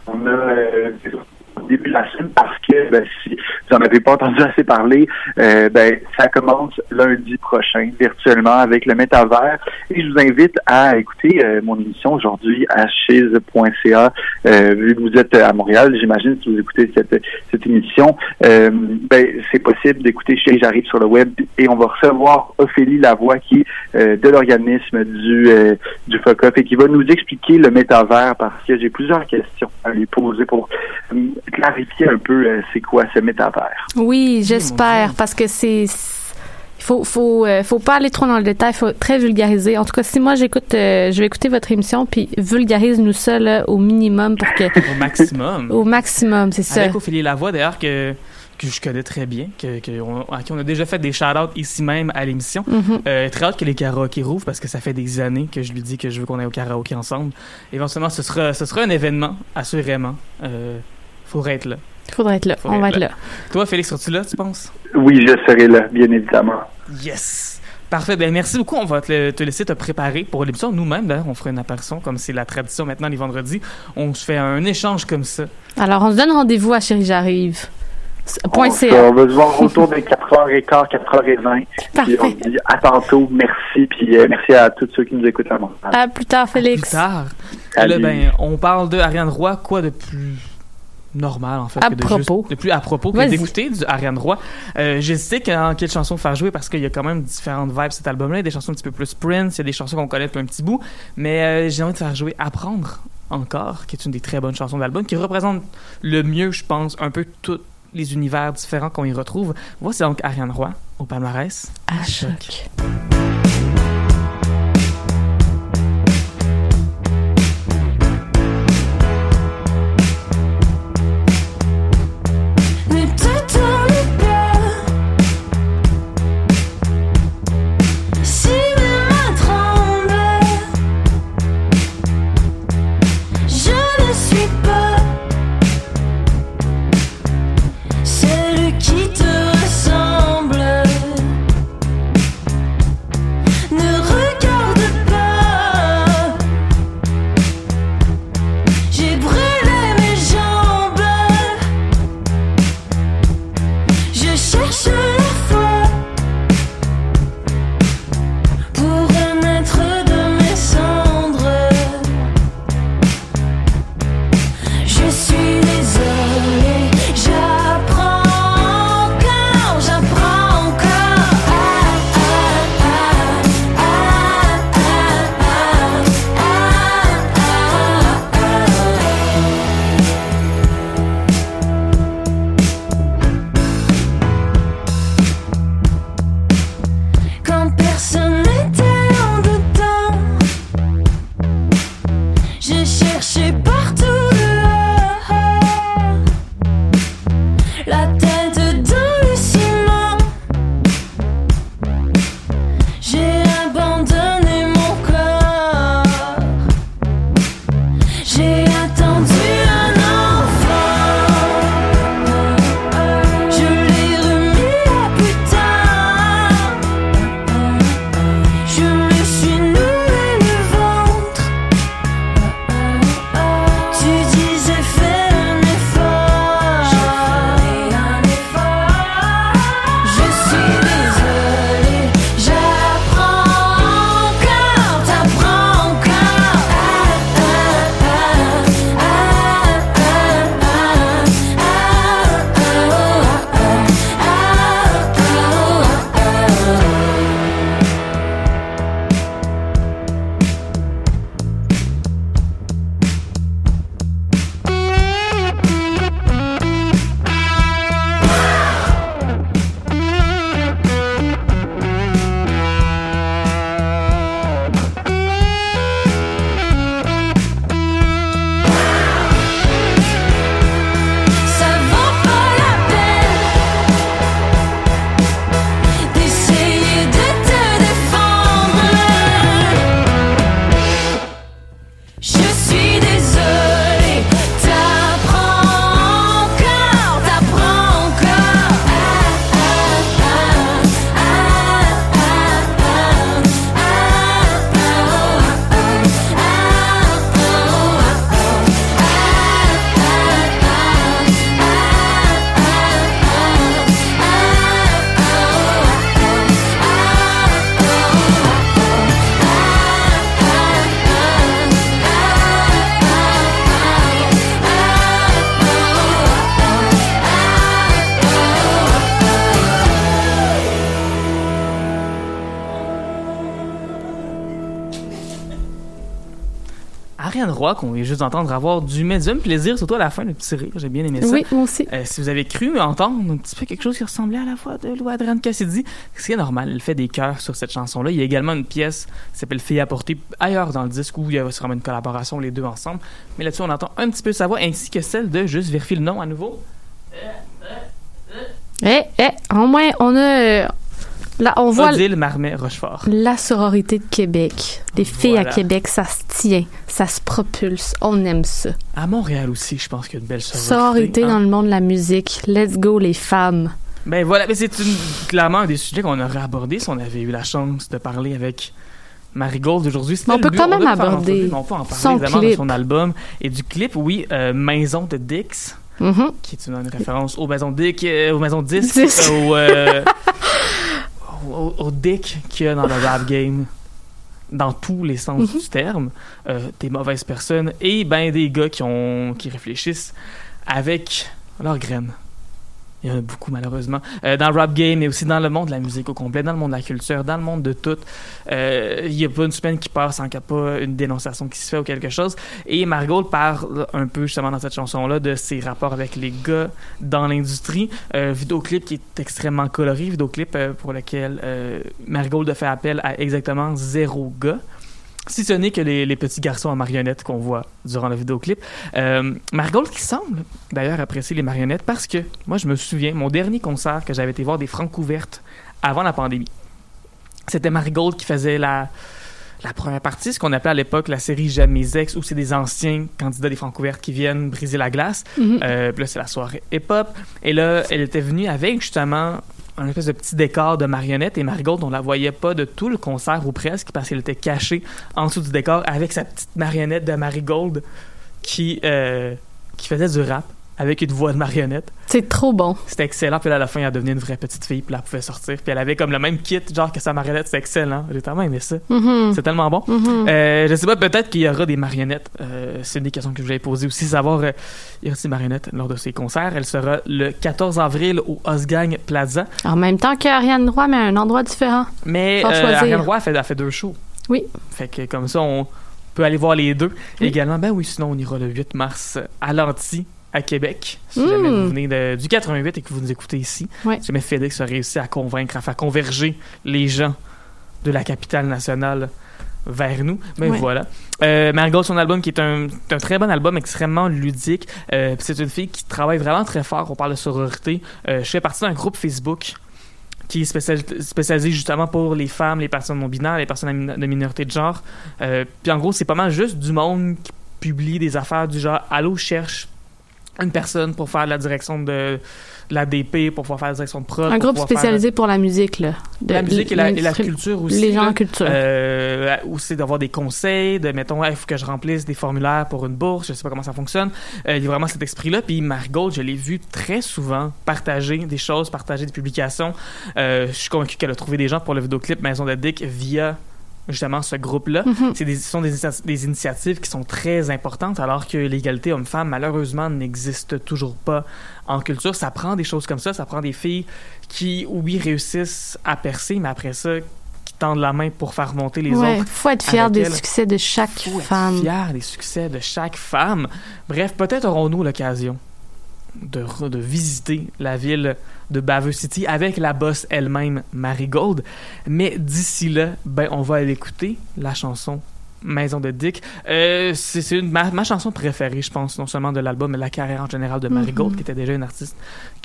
On a début de la semaine parce que ben, si vous en avez pas entendu assez parler, euh, ben ça commence lundi prochain virtuellement avec le métavers. Et je vous invite à écouter euh, mon émission aujourd'hui à chiz.ca euh, vu que vous êtes à Montréal, j'imagine si vous écoutez cette, cette émission, euh, ben c'est possible d'écouter chez j'arrive sur le web et on va recevoir Ophélie Lavoie qui est euh, de l'organisme du euh, du FOCOP et qui va nous expliquer le métavers parce que j'ai plusieurs questions à lui poser pour clarifier un peu euh, c'est quoi ce métavers. Oui, j'espère, parce que c'est. Il faut, faut, euh, faut pas aller trop dans le détail, faut très vulgariser. En tout cas, si moi j'écoute, euh, je vais écouter votre émission, puis vulgarise-nous ça là, au minimum pour que, [LAUGHS] Au maximum. au maximum, c'est ça. Avec Ophélie Lavoie, d'ailleurs, que, que je connais très bien, que, que on- à qui on a déjà fait des shout-outs ici même à l'émission. Mhm. Euh, très hâte que les karaokés rouvrent parce que ça fait des années que je lui dis que je veux qu'on aille au karaoké ensemble. Éventuellement, ce sera, ce sera un événement, assurément. Euh, faudrait être là. Faudrait être là. Faudrait On va être là. là. Toi, Félix, seras-tu là, tu penses? Oui, je serai là, bien évidemment. Yes! Parfait. Ben, merci beaucoup. On va te, laisser te préparer pour l'émission. Nous-mêmes, d'ailleurs, on fera une apparition comme c'est la tradition maintenant les vendredis. On se fait un échange comme ça. Alors, on se donne rendez-vous à Chérie J'arrive. Point On, on va se voir autour de 4h15, 4h20. Puis on Parfait. se dit à tantôt, merci, puis euh, merci à tous ceux qui nous écoutent à Montréal. À plus tard, Félix. Plus tard. Et là, ben, on parle de Ariane Roy. Quoi de plus normal, en fait, À que de propos. juste- de plus à propos que d'écouter du Ariane Roy. Euh, J'hésitais qu'en quelle chanson faire jouer parce qu'il y a quand même différentes vibes cet album-là. Il y a des chansons un petit peu plus Prince, il y a des chansons qu'on connaît depuis un petit bout. Mais euh, j'ai envie de faire jouer Apprendre encore, qui est une des très bonnes chansons de l'album, qui représente le mieux, je pense, un peu tous les univers différents qu'on y retrouve. Voici donc Ariane Roy au palmarès. À choc. Ne Roy, qu'on vient juste d'entendre avoir du médium plaisir, surtout à la fin, le petit rire. J'ai bien aimé ça. Oui, moi aussi. Euh, si vous avez cru entendre un petit peu quelque chose qui ressemblait à la voix de Lou Adrienne Cassidy, ce qui est normal, elle fait des chœurs sur cette chanson-là. Il y a également une pièce qui s'appelle Fille à porter ailleurs dans le disque où il y a vraiment une collaboration les deux ensemble. Mais là-dessus, on entend un petit peu sa voix ainsi que celle de juste vérifier le nom à nouveau. Eh, eh, au moins, on a. là, on voit Odile Marmet Rochefort. la sororité de Québec. Les filles à. Québec, ça se tient, ça se propulse. On aime ça. À Montréal aussi, je pense qu'il y a une belle sororité. Sororité hein. dans le monde de la musique. Let's go, les femmes. Ben voilà, mais c'est clairement un des sujets qu'on aurait abordé si on avait eu la chance de parler avec Marie Gold aujourd'hui. On peut but, quand même doit faire aborder on peut en parler son évidemment de clip. son album et du clip, oui, euh, Maison de Dix, Mhm. qui est une, une référence aux maisons Dick, euh, aux maisons euh, euh, [LAUGHS] au, au Dick qu'il y a dans le rap game. Dans tous les sens Mhm. du terme, euh, des mauvaises personnes et ben des gars qui ont qui réfléchissent avec leurs graines. Il y en a beaucoup, malheureusement. Euh, dans le rap game, mais aussi dans le monde de la musique au complet, dans le monde de la culture, dans le monde de tout. Euh, il n'y a pas une semaine qui passe sans qu'il n'y ait pas une dénonciation qui se fait ou quelque chose. Et Margot parle un peu, justement, dans cette chanson-là, de ses rapports avec les gars dans l'industrie. Euh, vidéoclip qui est extrêmement coloré, vidéoclip euh, pour lequel Marigold a fait appel à exactement zéro gars. Si ce n'est que les, les petits garçons en marionnettes qu'on voit durant le vidéoclip. Euh, Marigold qui semble d'ailleurs apprécier les marionnettes parce que moi je me souviens, mon dernier concert que j'avais été voir des francs ouvertes avant la pandémie, c'était Marigold qui faisait la, la première partie, ce qu'on appelait à l'époque la série J'aime mes ex, où c'est des anciens candidats des francs ouvertes qui viennent briser la glace. Mhm. Euh, puis là, c'est la soirée hip-hop. Et là, elle était venue avec justement un espèce de petit décor de marionnette et Marigold, on la voyait pas de tout le concert ou presque parce qu'elle était cachée en dessous du décor avec sa petite marionnette de Marigold qui, euh, qui faisait du rap avec une voix de marionnette. C'est trop bon. C'était excellent. Puis là, à la fin, elle devenait une vraie petite fille. Puis là, elle pouvait sortir. Puis elle avait comme le même kit, genre que sa marionnette. C'était excellent. J'ai tellement aimé ça. Mhm. C'est tellement bon. Mhm. Euh, je sais pas, peut-être qu'il y aura des marionnettes. Euh, c'est une des questions que je voulais poser aussi. Savoir, euh, il y aura des marionnettes lors de ses concerts? Elle sera le 14 avril au Osgang Plaza. En même temps qu'Ariane Roy, mais à un endroit différent. Mais. Ariane Roy a fait, deux shows. Oui. Fait que comme ça, on peut aller voir les deux. Oui. Également, ben oui, sinon on ira le 8 mars à l'Anti à Québec. Si jamais vous venez de- du 88 et que vous nous écoutez ici, Ouais. si jamais FedEx a réussi à convaincre, à faire converger les gens de la capitale nationale vers nous. Mais Ouais. voilà. Euh, Marigold, son album qui est un, un très bon album, extrêmement ludique. Euh, c'est une fille qui travaille vraiment très fort. On parle de sororité. Euh, je fais partie d'un groupe Facebook qui est spécial- spécialisé justement pour les femmes, les personnes non binaires, les personnes de minorité de genre. Euh, puis en gros, c'est pas mal juste du monde qui publie des affaires du genre Allô, cherche une personne pour faire la direction de, de la DP, pour pouvoir faire la direction de prod. Un groupe faire spécialisé pour la musique, là. De- la musique et la, et la l'industrie- culture aussi. Les gens là. en culture. Euh, aussi d'avoir des conseils, de mettons, il faut que je remplisse des formulaires pour une bourse, je sais pas comment ça fonctionne. Euh, il y a vraiment cet esprit-là. Puis Margot, je l'ai vu très souvent partager des choses, partager des publications. Euh, je suis convaincu qu'elle a trouvé des gens pour le vidéoclip Maison de Dick via justement ce groupe-là. Mhm. C'est des, ce sont des, initia- des initiatives qui sont très importantes alors que l'égalité homme-femme malheureusement n'existe toujours pas en culture. Ça prend des choses comme ça, ça prend des filles qui, oui, réussissent à percer, mais après ça, qui tendent la main pour faire monter les ouais, autres. faut être fier des succès de chaque Faut être femme. fier des succès de chaque femme. Bref, peut-être aurons-nous l'occasion de, visiter la ville de Baveux City avec la boss elle-même, Marigold. Mais d'ici là, ben, on va aller écouter la chanson Maison de Dick. Euh, c'est ma, ma chanson préférée, je pense, non seulement de l'album, mais de la carrière en général de Marigold, Mhm. qui était déjà une artiste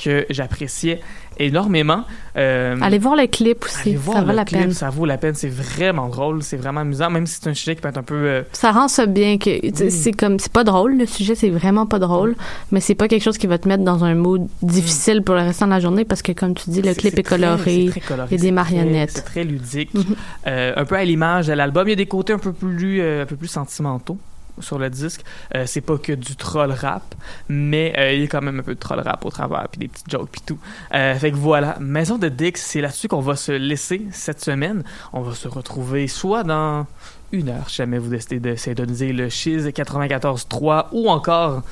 que j'appréciais énormément. Euh, Allez voir le clip aussi, allez voir ça vaut la clip, peine. Ça vaut la peine, c'est vraiment drôle, c'est vraiment amusant, même si c'est un sujet qui peut être un peu... euh, Ça rend ça bien que Oui. c'est comme c'est pas drôle le sujet c'est vraiment pas drôle mais c'est pas quelque chose qui va te mettre dans un mood difficile pour le restant de la journée parce que comme tu dis le clip est coloré c'est très coloré, il y a des marionnettes. très- C'est très ludique. Mhm. Euh, un peu à l'image de l'album. Il y a des côtés un peu plus, euh, un peu plus sentimentaux sur le disque. Euh, c'est pas que du troll rap, mais euh, il y a quand même un peu de troll rap au travers, puis des petites jokes, puis tout. Fait que voilà, Maison de Dix, c'est là-dessus qu'on va se laisser cette semaine. On va se retrouver soit dans une heure, si jamais vous décidez de s'intoniser le Chiz 94.3 ou encore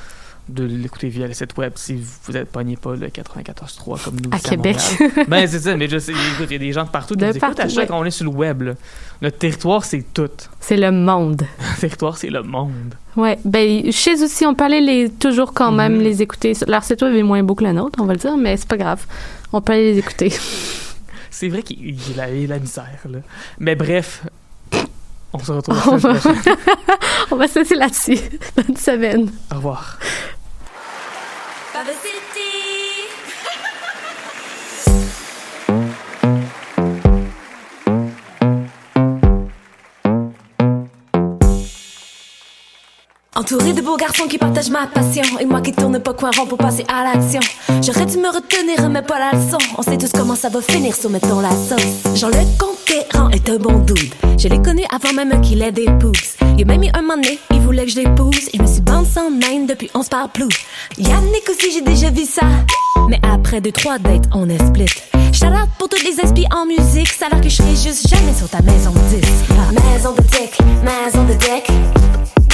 de l'écouter via le site web si vous êtes pogné pas le 94.3 comme nous À ici Québec. [LAUGHS] Ben c'est ça, mais je sais, écoute, il y a des gens de partout qui De nous écoutent à chaque ouais. on est sur le web. là. Notre territoire, c'est tout. c'est le monde [LAUGHS] Notre territoire, c'est le monde. ouais ben chez aussi on peut aller les toujours quand même Mhm. les écouter leur site web est moins beau que le nôtre on va le dire mais c'est pas grave on peut aller les écouter [LAUGHS] C'est vrai qu'il il a, a la misère. Là. Mais bref, on se retrouve On la semaine va- prochaine. on va se laisser là-dessus bonne semaine Au revoir. Entouré de beaux garçons qui partagent ma passion Et moi qui tourne pas coin rond pour passer à l'action. J'aurais dû me retenir mais pas la leçon. On sait tous comment ça va finir, soumettons la sauce. Jean le Conquérant est un bon dude. Je l'ai connu avant même qu'il ait des boobs Il a même eu un moment donné, il voulait que je l'épouse Il me suis bande sans main depuis on se parle plus Yannick aussi j'ai déjà vu ça Mais après deux trois dates on est split out pour toutes les esprits en musique Ça a l'air que je serai juste jamais sur ta maison de disque Maison de deck, maison de deck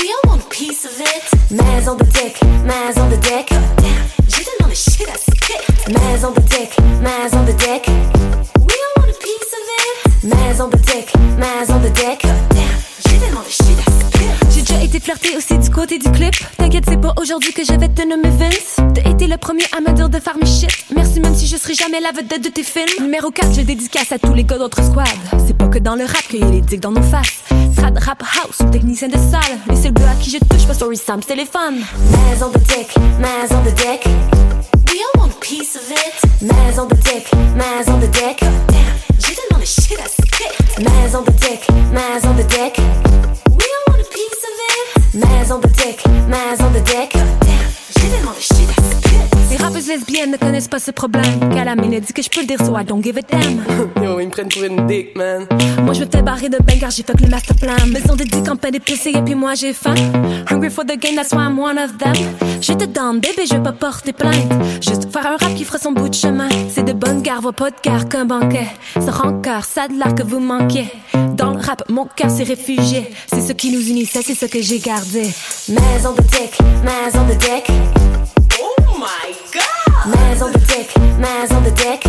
We all want a piece of it. Maison de deck, maison de deck. Damn, j'ai tellement de shit à. Maison de deck, maison de deck. We all want a piece of it. Maison de deck, maison de deck. Damn, j'ai tellement de shit été flirté aussi du côté du clip. T'inquiète, c'est pas aujourd'hui que je vais te nommer Vince. T'as été le premier à me dire de faire mes shit. Merci, même si je serai jamais la vedette de tes films. Numéro 4, je dédicace à tous les gars d'autres squads. C'est pas que dans le rap qu'il y a dans nos faces. Trad rap house ou technicien de salle. Les seuls gars à qui je touche pas story Sam, c'est les fans. Maison de deck, maison de deck. We all want a piece of it. Maison de deck, maison de deck. Damn, j'ai tellement de shit à spit. Maison de deck, maison de deck. We all want a piece of it. Maison de deck, maison de deck. Damn, Les rappeuses lesbiennes ne connaissent pas ce problème. Calamine dit que je peux le dire, so I don't give a damn. [LAUGHS] Yo, ils me prennent pour une dick, man. Moi je me fais barrer de bain car j'ai fuck le master plan. Maison de dick en pain d'épicé et puis moi j'ai faim. Hungry for the game, that's why I'm one of them. Je te donne, bébé, je vais pas porter plainte. Juste faire un rap qui fera son bout de chemin. C'est de bonne gare, vos pas de gare qu'un banquet. Ce rancœur, ça de l'art que vous manquiez. Dans le rap, mon cœur s'est réfugié. C'est ce qui nous unissait, c'est ce que j'ai gardé. Maison de dick, maison de dick. Oh my god! Maison de dick, maison de dick.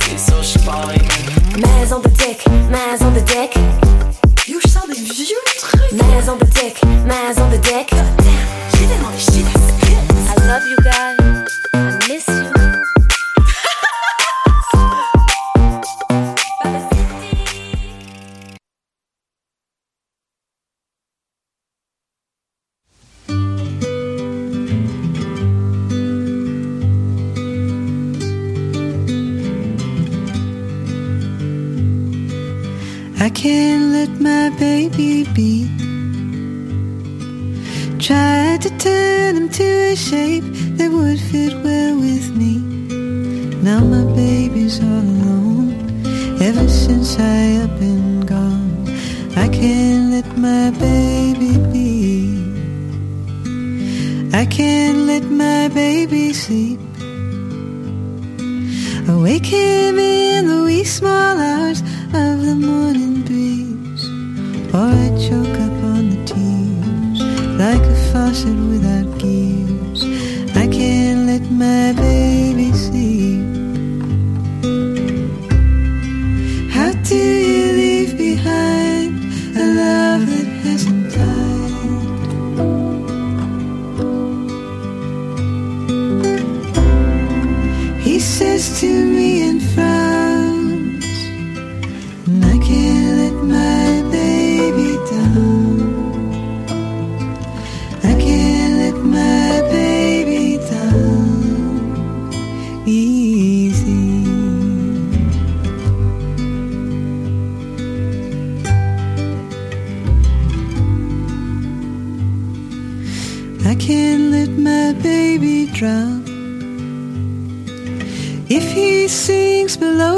C'est so spine. Maison de dick, maison de dick. Yo, je sors des vieux trucs. Maison de dick, maison de dick.